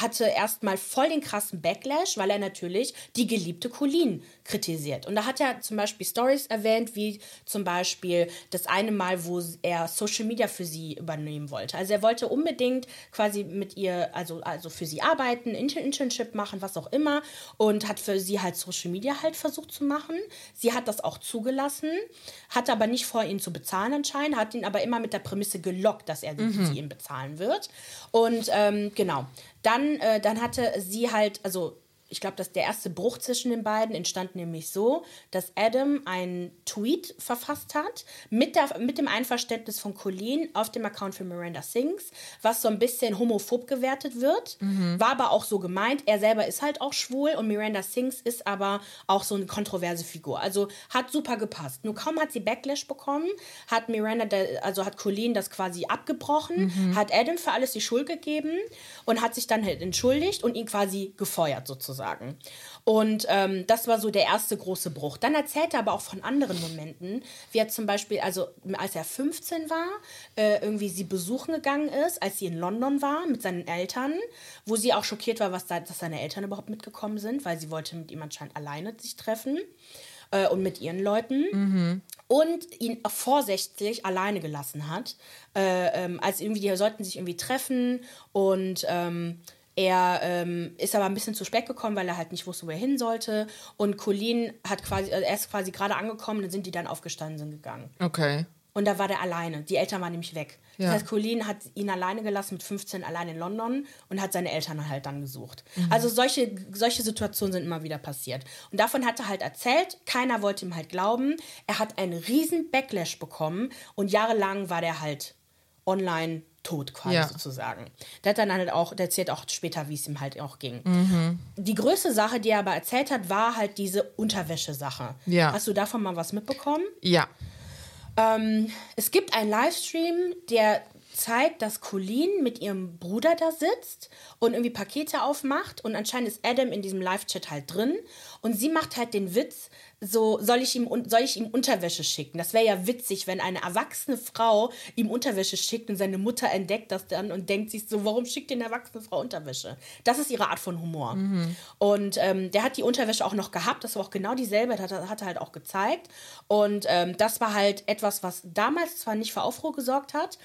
hatte erstmal voll den krassen Backlash, weil er natürlich die geliebte Colleen kritisiert. Und da hat er zum Beispiel Stories erwähnt, wie zum Beispiel das eine Mal, wo er Social Media für sie übernehmen wollte. Also er wollte unbedingt quasi mit ihr, also, also für sie arbeiten, Inter Internship machen, was auch immer. Und hat für sie halt Social Media halt versucht zu machen. Sie hat das auch zugelassen, hat aber nicht vor, ihn zu bezahlen anscheinend, hat ihn aber immer mit der Prämisse gelockt, dass er sie ihm bezahlen wird. Und ähm, genau. Dann, äh, dann hatte sie halt, also ich glaube, dass der erste Bruch zwischen den beiden entstand nämlich so, dass Adam einen Tweet verfasst hat mit, der, mit dem Einverständnis von Colleen auf dem Account für Miranda Sings, was so ein bisschen homophob gewertet wird, war aber auch so gemeint. Er selber ist halt auch schwul und Miranda Sings ist aber auch so eine kontroverse Figur. Also hat super gepasst. Nur kaum hat sie Backlash bekommen, hat Miranda, da- also hat Colleen das quasi abgebrochen, hat Adam für alles die Schuld gegeben und hat sich dann halt entschuldigt und ihn quasi gefeuert sozusagen. Und ähm, das war so der erste große Bruch. Dann erzählt er aber auch von anderen Momenten, wie er zum Beispiel, also als er 15 war, äh, irgendwie sie besuchen gegangen ist, als sie in London war mit seinen Eltern, wo sie auch schockiert war, was da, dass seine Eltern überhaupt mitgekommen sind, weil sie wollte mit ihm anscheinend alleine sich treffen äh, und mit ihren Leuten und ihn vorsätzlich alleine gelassen hat. Äh, ähm, als irgendwie, die sollten sich irgendwie treffen und ähm, er ähm, ist aber ein bisschen zu spät gekommen, weil er halt nicht wusste, wo er hin sollte. Und Colleen hat quasi, also er ist quasi gerade angekommen, dann sind die dann aufgestanden, sind gegangen. Okay. Und da war der alleine. Die Eltern waren nämlich weg. Ja. Das heißt, Colleen hat ihn alleine gelassen mit 15 allein in London und hat seine Eltern halt dann gesucht. Also solche, solche Situationen sind immer wieder passiert. Und davon hat er halt erzählt, keiner wollte ihm halt glauben. Er hat einen riesen Backlash bekommen und jahrelang war der halt online tot quasi Ja. sozusagen. Der hat dann halt auch, der erzählt auch später, wie es ihm halt auch ging. Die größte Sache, die er aber erzählt hat, war halt diese Unterwäsche-Sache. Ja. Hast du davon mal was mitbekommen? Ja. Ähm, es gibt einen Livestream, der zeigt, dass Colleen mit ihrem Bruder da sitzt und irgendwie Pakete aufmacht und anscheinend ist Adam in diesem Live-Chat halt drin und sie macht halt den Witz, so soll ich ihm soll ich ihm Unterwäsche schicken? Das wäre ja witzig, wenn eine erwachsene Frau ihm Unterwäsche schickt und seine Mutter entdeckt das dann und denkt sich so, warum schickt denn eine erwachsene Frau Unterwäsche? Das ist ihre Art von Humor. Und ähm, der hat die Unterwäsche auch noch gehabt, das war auch genau dieselbe, das hat, hat er halt auch gezeigt. Und ähm, das war halt etwas, was damals zwar nicht für Aufruhr gesorgt hat,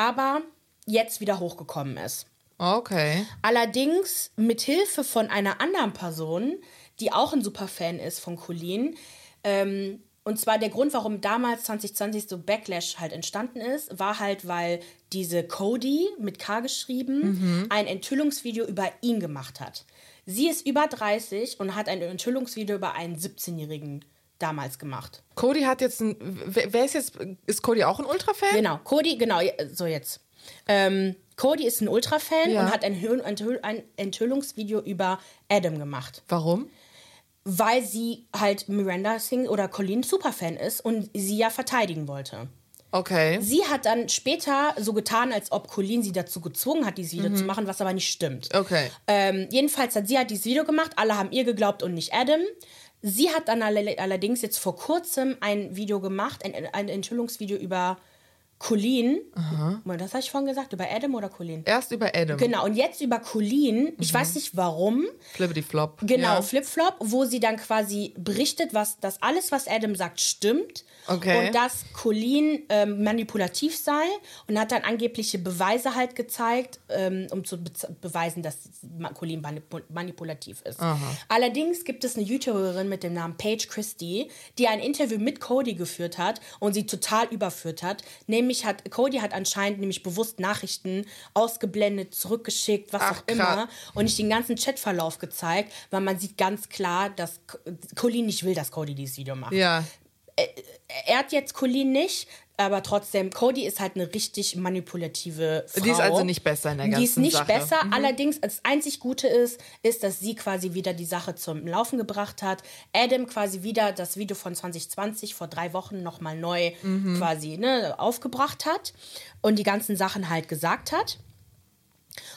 aber jetzt wieder hochgekommen ist. Okay. Allerdings mit Hilfe von einer anderen Person, die auch ein Superfan ist von Colleen. Ähm, und zwar der Grund, warum damals 2020 so Backlash halt entstanden ist, war halt, weil diese Cody mit K geschrieben ein Enthüllungsvideo über ihn gemacht hat. Sie ist über 30 und hat ein Enthüllungsvideo über einen 17-Jährigen damals gemacht. Cody hat jetzt ein. Wer, ist jetzt. Ist Cody auch ein Ultra-Fan? Genau, Cody, genau, so jetzt. Ähm, Cody ist ein Ultra-Fan Ja. und hat ein, Enthüll- ein Enthüllungsvideo über Adam gemacht. Warum? Weil sie halt Miranda Singh oder Colleen Superfan ist und sie ja verteidigen wollte. Okay. Sie hat dann später so getan, als ob Colleen sie dazu gezwungen hat, dieses Video zu machen, was aber nicht stimmt. Okay. Ähm, jedenfalls hat sie halt dieses Video gemacht, alle haben ihr geglaubt und nicht Adam. Sie hat dann alle- allerdings jetzt vor kurzem ein Video gemacht, ein, ein Enthüllungsvideo über Colleen. Moment, Das habe ich vorhin gesagt, über Adam oder Colleen? Erst über Adam. Genau, und jetzt über Colleen. Ich weiß nicht warum. Flippity Flop. Genau, Ja. Flip-Flop, wo sie dann quasi berichtet, was dass alles, was Adam sagt, stimmt. Okay. Und dass Colleen ähm, manipulativ sei und hat dann angebliche Beweise halt gezeigt, ähm, um zu be beweisen, dass Colleen manip manipulativ ist. Allerdings gibt es eine YouTuberin mit dem Namen Paige Christie, die ein Interview mit Cody geführt hat und sie total überführt hat. Nämlich nämlich hat, Cody hat anscheinend nämlich bewusst Nachrichten ausgeblendet, zurückgeschickt, was Ach, auch immer. krass. Und nicht den ganzen Chatverlauf gezeigt, weil man sieht ganz klar, dass Co- Colleen nicht will, dass Cody dieses Video macht. Ja. Er hat jetzt Colleen nicht, aber trotzdem, Cody ist halt eine richtig manipulative Frau. Die ist also nicht besser in der Die ist ganzen nicht Sache. Mhm. besser. Allerdings, das einzig Gute ist, ist, dass sie quasi wieder die Sache zum Laufen gebracht hat. Adam quasi wieder das Video von 2020 vor drei Wochen nochmal neu Mhm. quasi ne, aufgebracht hat und die ganzen Sachen halt gesagt hat.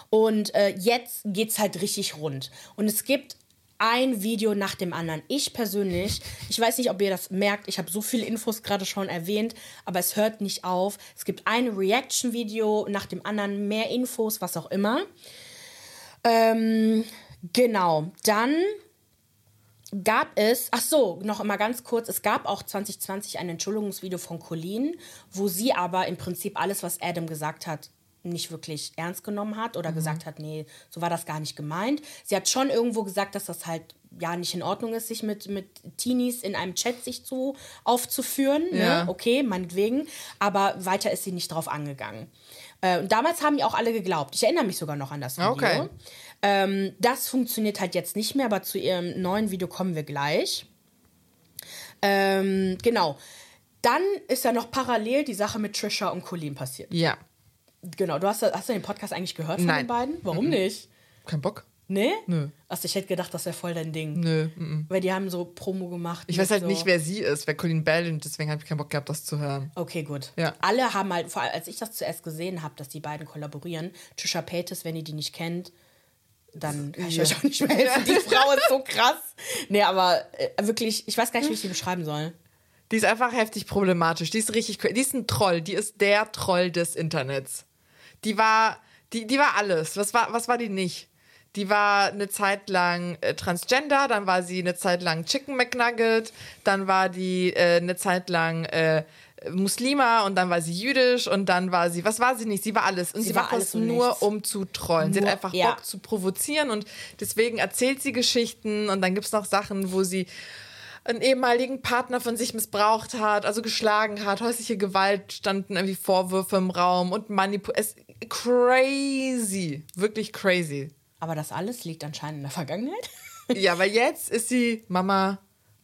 Und äh, jetzt geht's halt richtig rund. Und es gibt ein Video nach dem anderen. Ich persönlich, ich weiß nicht, ob ihr das merkt, ich habe so viele Infos gerade schon erwähnt, aber es hört nicht auf. Es gibt ein Reaction-Video nach dem anderen, mehr Infos, was auch immer. Ähm, genau, dann gab es, ach so, noch mal ganz kurz, es gab auch 2020 ein Entschuldigungsvideo von Colleen, wo sie aber im Prinzip alles, was Adam gesagt hat, nicht wirklich ernst genommen hat oder gesagt hat, nee, so war das gar nicht gemeint. Sie hat schon irgendwo gesagt, dass das halt ja nicht in Ordnung ist, sich mit, mit Teenies in einem Chat sich zu aufzuführen. Ja. Ne? Okay, meinetwegen. Aber weiter ist sie nicht drauf angegangen. Äh, und damals haben die auch alle geglaubt. Ich erinnere mich sogar noch an das Video. Okay. Ähm, das funktioniert halt jetzt nicht mehr, aber zu ihrem neuen Video kommen wir gleich. Ähm, genau. Dann ist ja noch parallel die Sache mit Trisha und Colleen passiert. Ja. Genau, du hast, hast du den Podcast eigentlich gehört von Nein. den beiden? Warum nicht? Kein Bock? Nee? Nö. Also ich hätte gedacht, das wäre voll dein Ding. Nö. mhm. Weil die haben so Promo gemacht. Ich weiß halt so nicht, wer sie ist, wer Colleen Bell und deswegen habe ich keinen Bock gehabt, das zu hören. Okay, gut. Ja. Alle haben halt, vor allem als ich das zuerst gesehen habe, dass die beiden kollaborieren, Trisha Paytas, wenn ihr die nicht kennt, dann kann ich Ja. euch auch nicht mehr helfen. Die [LAUGHS] Frau ist so krass. Nee, aber äh, wirklich, ich weiß gar nicht, wie ich sie beschreiben soll. Die ist einfach heftig problematisch. Die ist richtig, die ist ein Troll. Die ist der Troll des Internets. Die war, die, die war alles. Was war, was war die nicht? Die war eine Zeit lang äh, Transgender, dann war sie eine Zeit lang Chicken McNugget, dann war die äh, eine Zeit lang äh, Muslima und dann war sie jüdisch und dann war sie, was war sie nicht? Sie war alles. Und sie, war macht alles das nur, nichts. um zu trollen. sie hat Nur- einfach ja. Bock zu provozieren und deswegen erzählt sie Geschichten und dann gibt es noch Sachen, wo sie einen ehemaligen Partner von sich missbraucht hat, also geschlagen hat, häusliche Gewalt standen irgendwie Vorwürfe im Raum und Manipul es crazy, wirklich crazy. Aber das alles liegt anscheinend in der Vergangenheit. Ja, weil jetzt ist sie Mama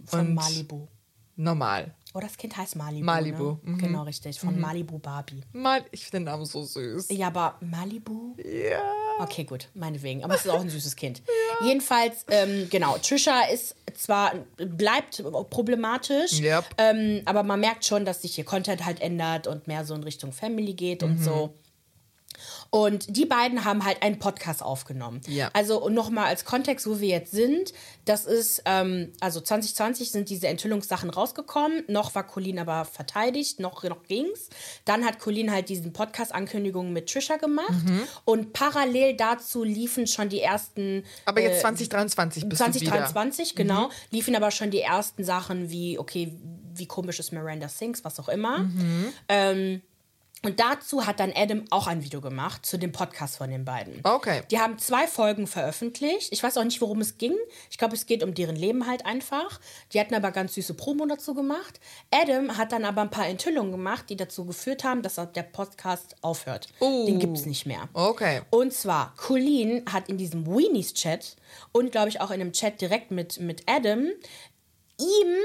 Von Malibu. normal. Oh, das Kind heißt Malibu. Malibu, Ne? Genau, richtig. Von Malibu Barbie. Mal, ich finde den Namen so süß. Ja, aber Malibu? Ja. Okay, gut, meinetwegen. Aber es ist auch ein süßes Kind. [LAUGHS] Jedenfalls, ähm, genau, Trisha ist zwar, bleibt problematisch, Yep. ähm, aber man merkt schon, dass sich ihr Content halt ändert und mehr so in Richtung Family geht Mhm. und so. Und die beiden haben halt einen Podcast aufgenommen. Ja. Also nochmal als Kontext, wo wir jetzt sind, das ist, ähm, also 2020 sind diese Enthüllungssachen rausgekommen, noch war Colleen aber verteidigt, noch, noch ging's. Dann hat Colleen halt diesen Podcast-Ankündigungen mit Trisha gemacht Mhm. und parallel dazu liefen schon die ersten Aber jetzt äh, 2023 bist du wieder. 2023, genau, liefen aber schon die ersten Sachen wie, okay, wie komisch ist Miranda Sings, was auch immer. Ähm, und dazu hat dann Adam auch ein Video gemacht zu dem Podcast von den beiden. Okay. Die haben zwei Folgen veröffentlicht. Ich weiß auch nicht, worum es ging. Ich glaube, es geht um deren Leben halt einfach. Die hatten aber ganz süße Promo dazu gemacht. Adam hat dann aber ein paar Enthüllungen gemacht, die dazu geführt haben, dass der Podcast aufhört. Oh. Den gibt es nicht mehr. Okay. Und zwar, Colleen hat in diesem Weenies-Chat und glaube ich auch in einem Chat direkt mit, mit Adam ihm,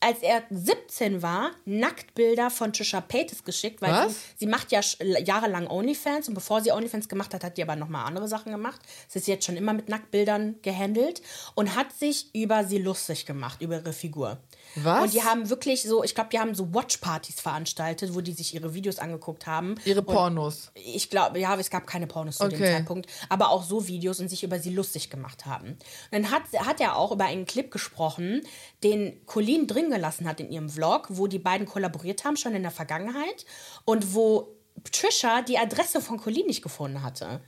als er 17 war, Nacktbilder von Trisha Paytas geschickt, weil Was? sie, sie macht ja sch- jahrelang OnlyFans und bevor sie OnlyFans gemacht hat, hat die aber nochmal andere Sachen gemacht. Sie ist jetzt schon immer mit Nacktbildern gehandelt und hat sich über sie lustig gemacht, über ihre Figur. Was? Und die haben wirklich so, ich glaube, die haben so Watchpartys veranstaltet, wo die sich ihre Videos angeguckt haben. Ihre Und- Pornos. ich glaube, ja, es gab keine Pornos zu dem Okay. Zeitpunkt, aber auch so Videos und sich über sie lustig gemacht haben. Und dann hat, hat er auch über einen Clip gesprochen, den Colleen drin gelassen hat in ihrem Vlog, wo die beiden kollaboriert haben, schon in der Vergangenheit und wo Trisha die Adresse von Colleen nicht gefunden hatte.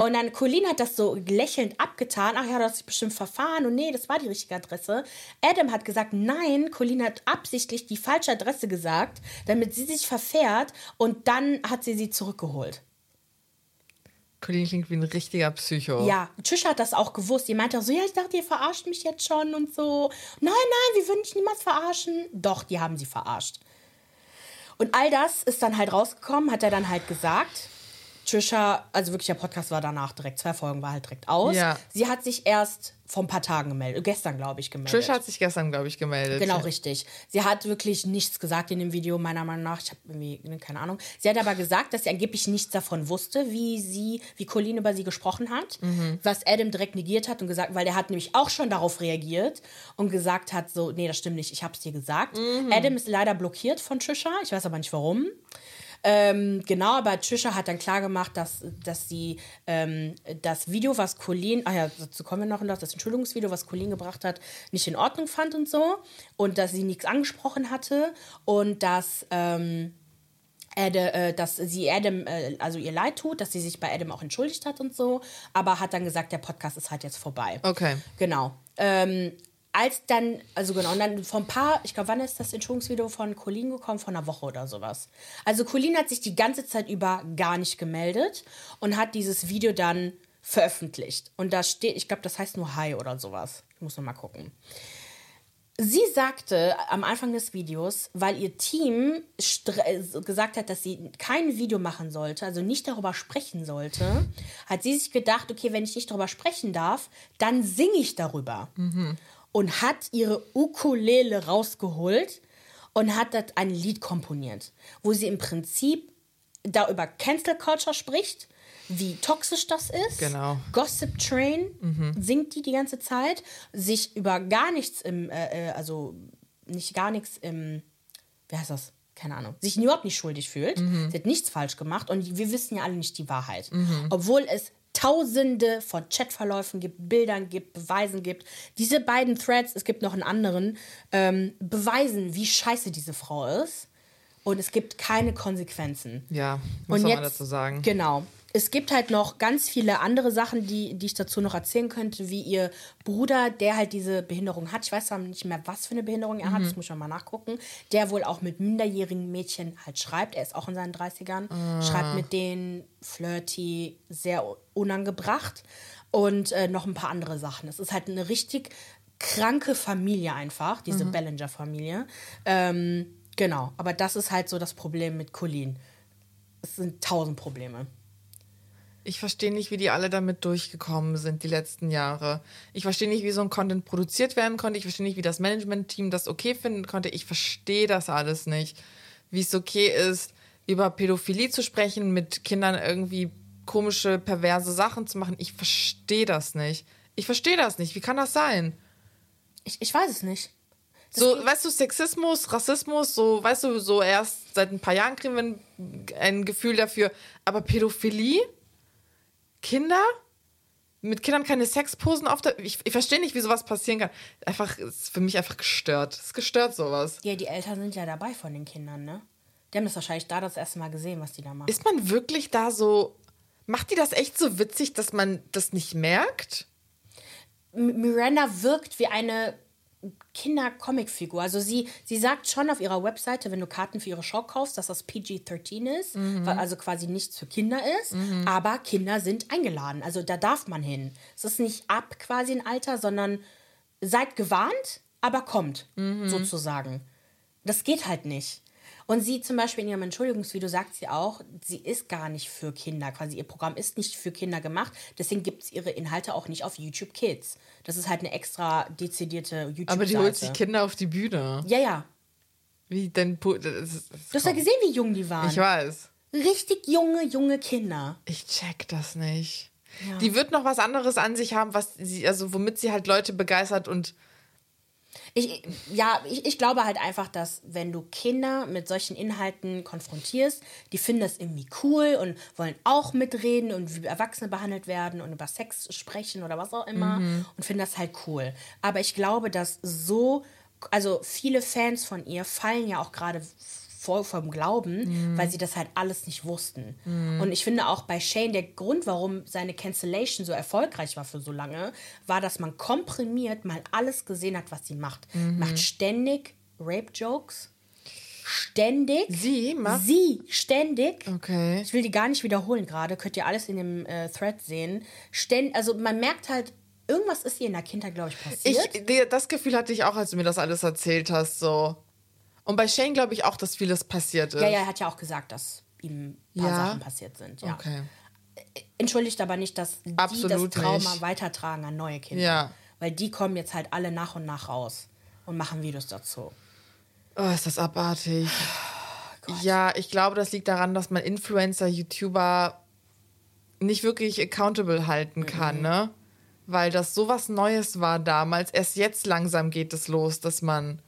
Und dann Colleen hat das so lächelnd abgetan. Ach ja, das ist bestimmt verfahren. Und nee, das war die richtige Adresse. Adam hat gesagt, nein, Colleen hat absichtlich die falsche Adresse gesagt, damit sie sich verfährt. Und dann hat sie sie zurückgeholt. Colleen klingt wie ein richtiger Psycho. Ja, Trisha hat das auch gewusst. Die meinte auch so, ja, ich dachte, ihr verarscht mich jetzt schon und so. Nein, nein, wir würden dich niemals verarschen. Doch, die haben sie verarscht. Und all das ist dann halt rausgekommen, hat er dann halt gesagt. Trisha, also wirklich der Podcast war danach direkt, zwei Folgen war halt direkt aus. Ja. Sie hat sich erst vor ein paar Tagen gemeldet, gestern glaube ich gemeldet. Trisha hat sich gestern, glaube ich, gemeldet. Genau, richtig. Sie hat wirklich nichts gesagt in dem Video, meiner Meinung nach. Ich habe irgendwie, ne, keine Ahnung. Sie hat aber gesagt, dass sie angeblich nichts davon wusste, wie sie, wie Colleen über sie gesprochen hat. Was Adam direkt negiert hat und gesagt, weil der hat nämlich auch schon darauf reagiert und gesagt hat, so, nee, das stimmt nicht, ich habe es dir gesagt. Adam ist leider blockiert von Trisha, ich weiß aber nicht warum. Ähm, genau, aber Trisha hat dann klar gemacht, dass, dass sie ähm, das Video, was Colleen, ah ja, dazu kommen wir noch, noch, das Entschuldigungsvideo, was Colleen gebracht hat, nicht in Ordnung fand und so. Und dass sie nichts angesprochen hatte und dass. Ähm, Adam, äh, dass sie Adam, äh, also ihr leid tut, dass sie sich bei Adam auch entschuldigt hat und so, aber hat dann gesagt, der Podcast ist halt jetzt vorbei. Okay. Genau. Ähm, als dann, also genau, und dann ein paar, ich glaube, wann ist das Entschuldigungsvideo von Colleen gekommen? Vor einer Woche oder sowas. Also Colleen hat sich die ganze Zeit über gar nicht gemeldet und hat dieses Video dann veröffentlicht. Und da steht, ich glaube, das heißt nur Hi oder sowas. Ich muss noch mal gucken. Sie sagte am Anfang des Videos, weil ihr Team äh, gesagt hat, dass sie kein Video machen sollte, also nicht darüber sprechen sollte, hat sie sich gedacht, okay, wenn ich nicht darüber sprechen darf, dann singe ich darüber. Und hat ihre Ukulele rausgeholt und hat das ein Lied komponiert, wo sie im Prinzip da über Cancel Culture spricht, wie toxisch das ist. Genau. Gossip Train singt die die ganze Zeit, sich über gar nichts im, äh, äh, also nicht gar nichts im, wie heißt das? Keine Ahnung, sich überhaupt nicht schuldig fühlt. Sie hat nichts falsch gemacht und wir wissen ja alle nicht die Wahrheit. Obwohl es Tausende von Chatverläufen gibt, Bildern gibt, Beweisen gibt. Diese beiden Threads, es gibt noch einen anderen, ähm, beweisen, wie scheiße diese Frau ist. Und es gibt keine Konsequenzen. Ja, muss Und man jetzt, dazu sagen. Genau. Es gibt halt noch ganz viele andere Sachen, die, die ich dazu noch erzählen könnte, wie ihr Bruder, der halt diese Behinderung hat. Ich weiß nicht mehr, was für eine Behinderung er Mhm. hat, das muss ich mal nachgucken. Der wohl auch mit minderjährigen Mädchen halt schreibt. Er ist auch in seinen 30ern. Ah. Schreibt mit denen flirty, sehr unangebracht. Und äh, noch ein paar andere Sachen. Es ist halt eine richtig kranke Familie einfach, diese Mhm. Bellinger-Familie. Ähm, genau, aber das ist halt so das Problem mit Colleen. Es sind tausend Probleme. Ich verstehe nicht, wie die alle damit durchgekommen sind die letzten Jahre. Ich verstehe nicht, wie so ein Content produziert werden konnte. Ich verstehe nicht, wie das Management-Team das okay finden konnte. Ich verstehe das alles nicht. Wie es okay ist, über Pädophilie zu sprechen, mit Kindern irgendwie komische, perverse Sachen zu machen. Ich verstehe das nicht. Ich verstehe das nicht. Wie kann das sein? Ich, ich weiß es nicht. So, weißt du, Sexismus, Rassismus, so, weißt du, so erst seit ein paar Jahren kriegen wir ein, ein Gefühl dafür. Aber Pädophilie? Kinder? Mit Kindern keine Sexposen auf der. Ich, ich verstehe nicht, wie sowas passieren kann. Einfach, ist für mich einfach gestört. Es ist gestört, sowas. Ja, die Eltern sind ja dabei von den Kindern, ne? Die haben das wahrscheinlich da das erste Mal gesehen, was die da machen. Ist man wirklich da so. Macht die das echt so witzig, dass man das nicht merkt? Miranda wirkt wie eine Kinder-Comic-Figur. Also sie, sie sagt schon auf ihrer Webseite, wenn du Karten für ihre Show kaufst, dass das PG-13 ist, weil also quasi nichts für Kinder ist. Aber Kinder sind eingeladen. Also da darf man hin. Es ist nicht ab quasi ein Alter, sondern seid gewarnt, aber kommt, sozusagen. Das geht halt nicht. Und sie zum Beispiel in ihrem Entschuldigungsvideo sagt sie auch, sie ist gar nicht für Kinder. Quasi ihr Programm ist nicht für Kinder gemacht. Deswegen gibt es ihre Inhalte auch nicht auf YouTube Kids. Das ist halt eine extra dezidierte YouTube-Seite. Aber die holt sich Kinder auf die Bühne. Ja, ja. Wie denn. Das das Du hast ja gesehen, wie jung die waren. ich weiß. Richtig junge, junge Kinder. Ich check das nicht. Ja. Die wird noch was anderes an sich haben, was sie, also womit sie halt Leute begeistert und Ich, ja, ich, ich glaube halt einfach, dass wenn du Kinder mit solchen Inhalten konfrontierst, die finden das irgendwie cool und wollen auch mitreden und wie Erwachsene behandelt werden und über Sex sprechen oder was auch immer und finden das halt cool. Aber ich glaube, dass so, also viele Fans von ihr fallen ja auch gerade voll vom Glauben, weil sie das halt alles nicht wussten. Und ich finde auch bei Shane, der Grund, warum seine Cancellation so erfolgreich war für so lange, war, dass man komprimiert mal alles gesehen hat, was sie macht. Macht ständig Rape-Jokes. Ständig. Sie macht- Sie, ständig. Okay. Ich will die gar nicht wiederholen gerade. Könnt ihr alles in dem äh, Thread sehen. Ständ, also man merkt halt, irgendwas ist ihr in der Kindheit, glaube ich, passiert. ich, das Gefühl hatte ich auch, als du mir das alles erzählt hast, so. Und bei Shane glaube ich auch, dass vieles passiert ist. Ja, ja, er hat ja auch gesagt, dass ihm ein paar Ja? Sachen passiert sind. Ja. Okay. Entschuldigt aber nicht, dass die Absolut das Trauma nicht. weitertragen an neue Kinder. Ja. Weil die kommen jetzt halt alle nach und nach raus und machen Videos dazu. Oh, ist das abartig. [SIGHS] Oh ja, ich glaube, das liegt daran, dass man Influencer, YouTuber nicht wirklich accountable halten kann, Mhm. ne? Weil das sowas Neues war damals. Erst jetzt langsam geht es los, dass man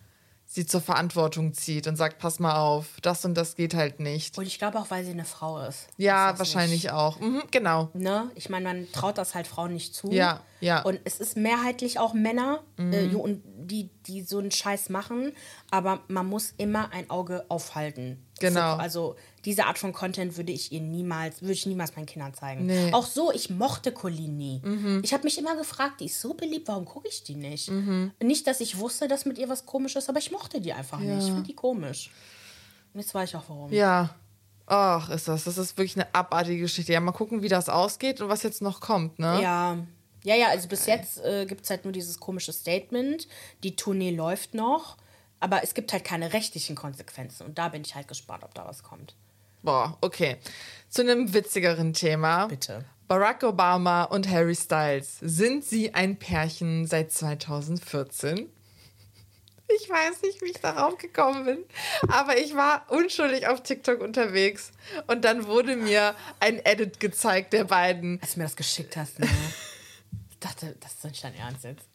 sie zur Verantwortung zieht und sagt, pass mal auf, das und das geht halt nicht. Und ich glaube auch, weil sie eine Frau ist. Ja, ist wahrscheinlich auch. Mhm, genau. Ne? Ich meine, man traut das halt Frauen nicht zu. Ja, ja. Und es ist mehrheitlich auch Männer, äh, jo- und die, die so einen Scheiß machen, aber man muss immer ein Auge aufhalten. Genau. So, also diese Art von Content würde ich ihr niemals, würde ich niemals meinen Kindern zeigen. Nee. Auch so, ich mochte Colleen nie. Ich habe mich immer gefragt, die ist so beliebt, warum gucke ich die nicht? Nicht, dass ich wusste, dass mit ihr was komisch ist, aber ich mochte die einfach nicht. Ich finde die komisch. Und jetzt weiß ich auch warum. Ja. Ach, ist das. Das ist wirklich eine abartige Geschichte. Ja, mal gucken, wie das ausgeht und was jetzt noch kommt, ne? Ja. Ja, ja, also bis jetzt äh, gibt es halt nur dieses komische Statement. Die Tournee läuft noch, aber es gibt halt keine rechtlichen Konsequenzen. Und da bin ich halt gespannt, ob da was kommt. Boah, okay. Zu einem witzigeren Thema. Bitte. Barack Obama und Harry Styles. Sind sie ein Pärchen seit 2014? Ich weiß nicht, wie ich darauf gekommen bin, aber ich war unschuldig auf TikTok unterwegs und dann wurde mir ein Edit gezeigt der beiden. Als du mir das geschickt hast, ne? [LAUGHS] ich dachte, das ist nicht dein Ernst jetzt.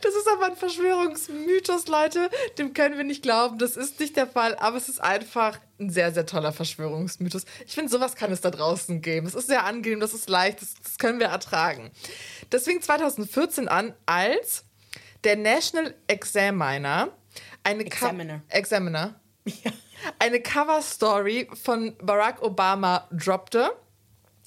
Das ist aber ein Verschwörungsmythos, Leute. Dem können wir nicht glauben. Das ist nicht der Fall, aber es ist einfach ein sehr, sehr toller Verschwörungsmythos. Ich finde, sowas kann es da draußen geben. Es ist sehr angenehm, das ist leicht, das, das können wir ertragen. Das fing 2014 an, als der National Examiner eine Co- Examiner. Examiner [LAUGHS] eine Cover-Story von Barack Obama droppte,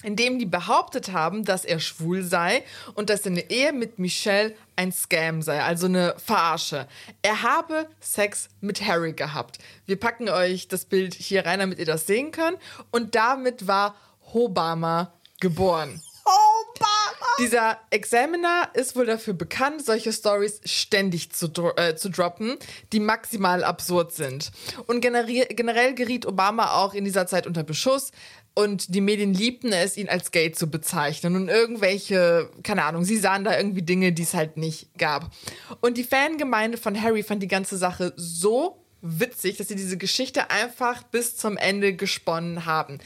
in dem die behauptet haben, dass er schwul sei und dass seine Ehe mit Michelle ein Scam sei, also eine Verarsche. Er habe Sex mit Harry gehabt. Wir packen euch das Bild hier rein, damit ihr das sehen könnt. Und damit war Obama geboren. Obama! Dieser Examiner ist wohl dafür bekannt, solche Stories ständig zu, dro äh, zu droppen, die maximal absurd sind. Und generell geriet Obama auch in dieser Zeit unter Beschuss. Und die Medien liebten es, ihn als gay zu bezeichnen. Und irgendwelche, keine Ahnung, sie sahen da irgendwie Dinge, die es halt nicht gab. Und die Fangemeinde von Harry fand die ganze Sache so witzig, dass sie diese Geschichte einfach bis zum Ende gesponnen haben.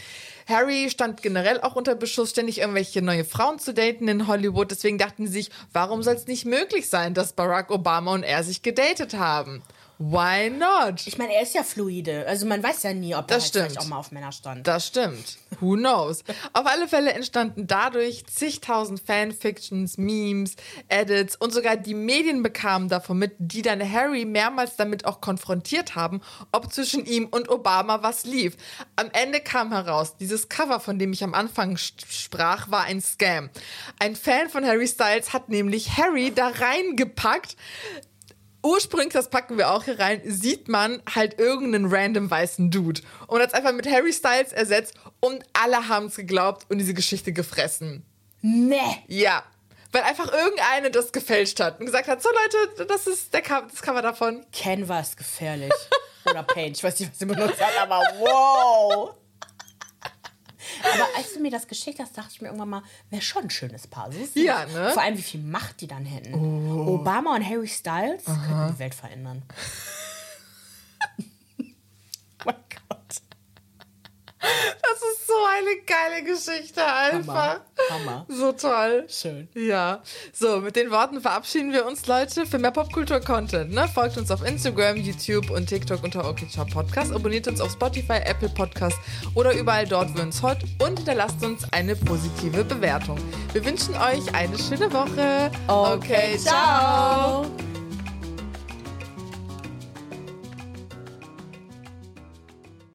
Harry stand generell auch unter Beschuss, ständig irgendwelche neue Frauen zu daten in Hollywood. Deswegen dachten sie sich, warum soll es nicht möglich sein, dass Barack Obama und er sich gedatet haben? Why not? Ich meine, er ist ja fluide. Also man weiß ja nie, ob er Das halt vielleicht auch mal auf Männer stand. Das stimmt. Who knows? Auf alle Fälle entstanden dadurch zigtausend Fanfictions, Memes, Edits und sogar die Medien bekamen davon mit, die dann Harry mehrmals damit auch konfrontiert haben, ob zwischen ihm und Obama was lief. Am Ende kam heraus, dieses Cover, von dem ich am Anfang sprach, war ein Scam. Ein Fan von Harry Styles hat nämlich Harry da reingepackt, ursprünglich, das packen wir auch hier rein, sieht man halt irgendeinen random weißen Dude und hat es einfach mit Harry Styles ersetzt und alle haben es geglaubt und diese Geschichte gefressen. Nee. Ja. Weil einfach irgendeine das gefälscht hat und gesagt hat, so Leute, das ist der das Cover davon. Canva ist gefährlich. Oder Paint. Ich weiß nicht, was sie benutzt hat, aber [LAUGHS] wow. Aber als du mir das geschickt hast, dachte ich mir irgendwann mal, wäre schon ein schönes Paar. Ist es Ja, ne? Vor allem, wie viel Macht die dann hätten. Obama und Harry Styles könnten die Welt verändern. oh mein Gott. Das ist so eine geile Geschichte einfach. Hammer. So toll. Schön. Ja. So, mit den Worten verabschieden wir uns, Leute, für mehr Popkultur-Content. Ne? Folgt uns auf Instagram, YouTube und TikTok unter OKCHA Podcast. Abonniert uns auf Spotify, Apple Podcast oder überall dort, wo uns hört. Und hinterlasst uns eine positive Bewertung. Wir wünschen euch eine schöne Woche. Okay, ciao.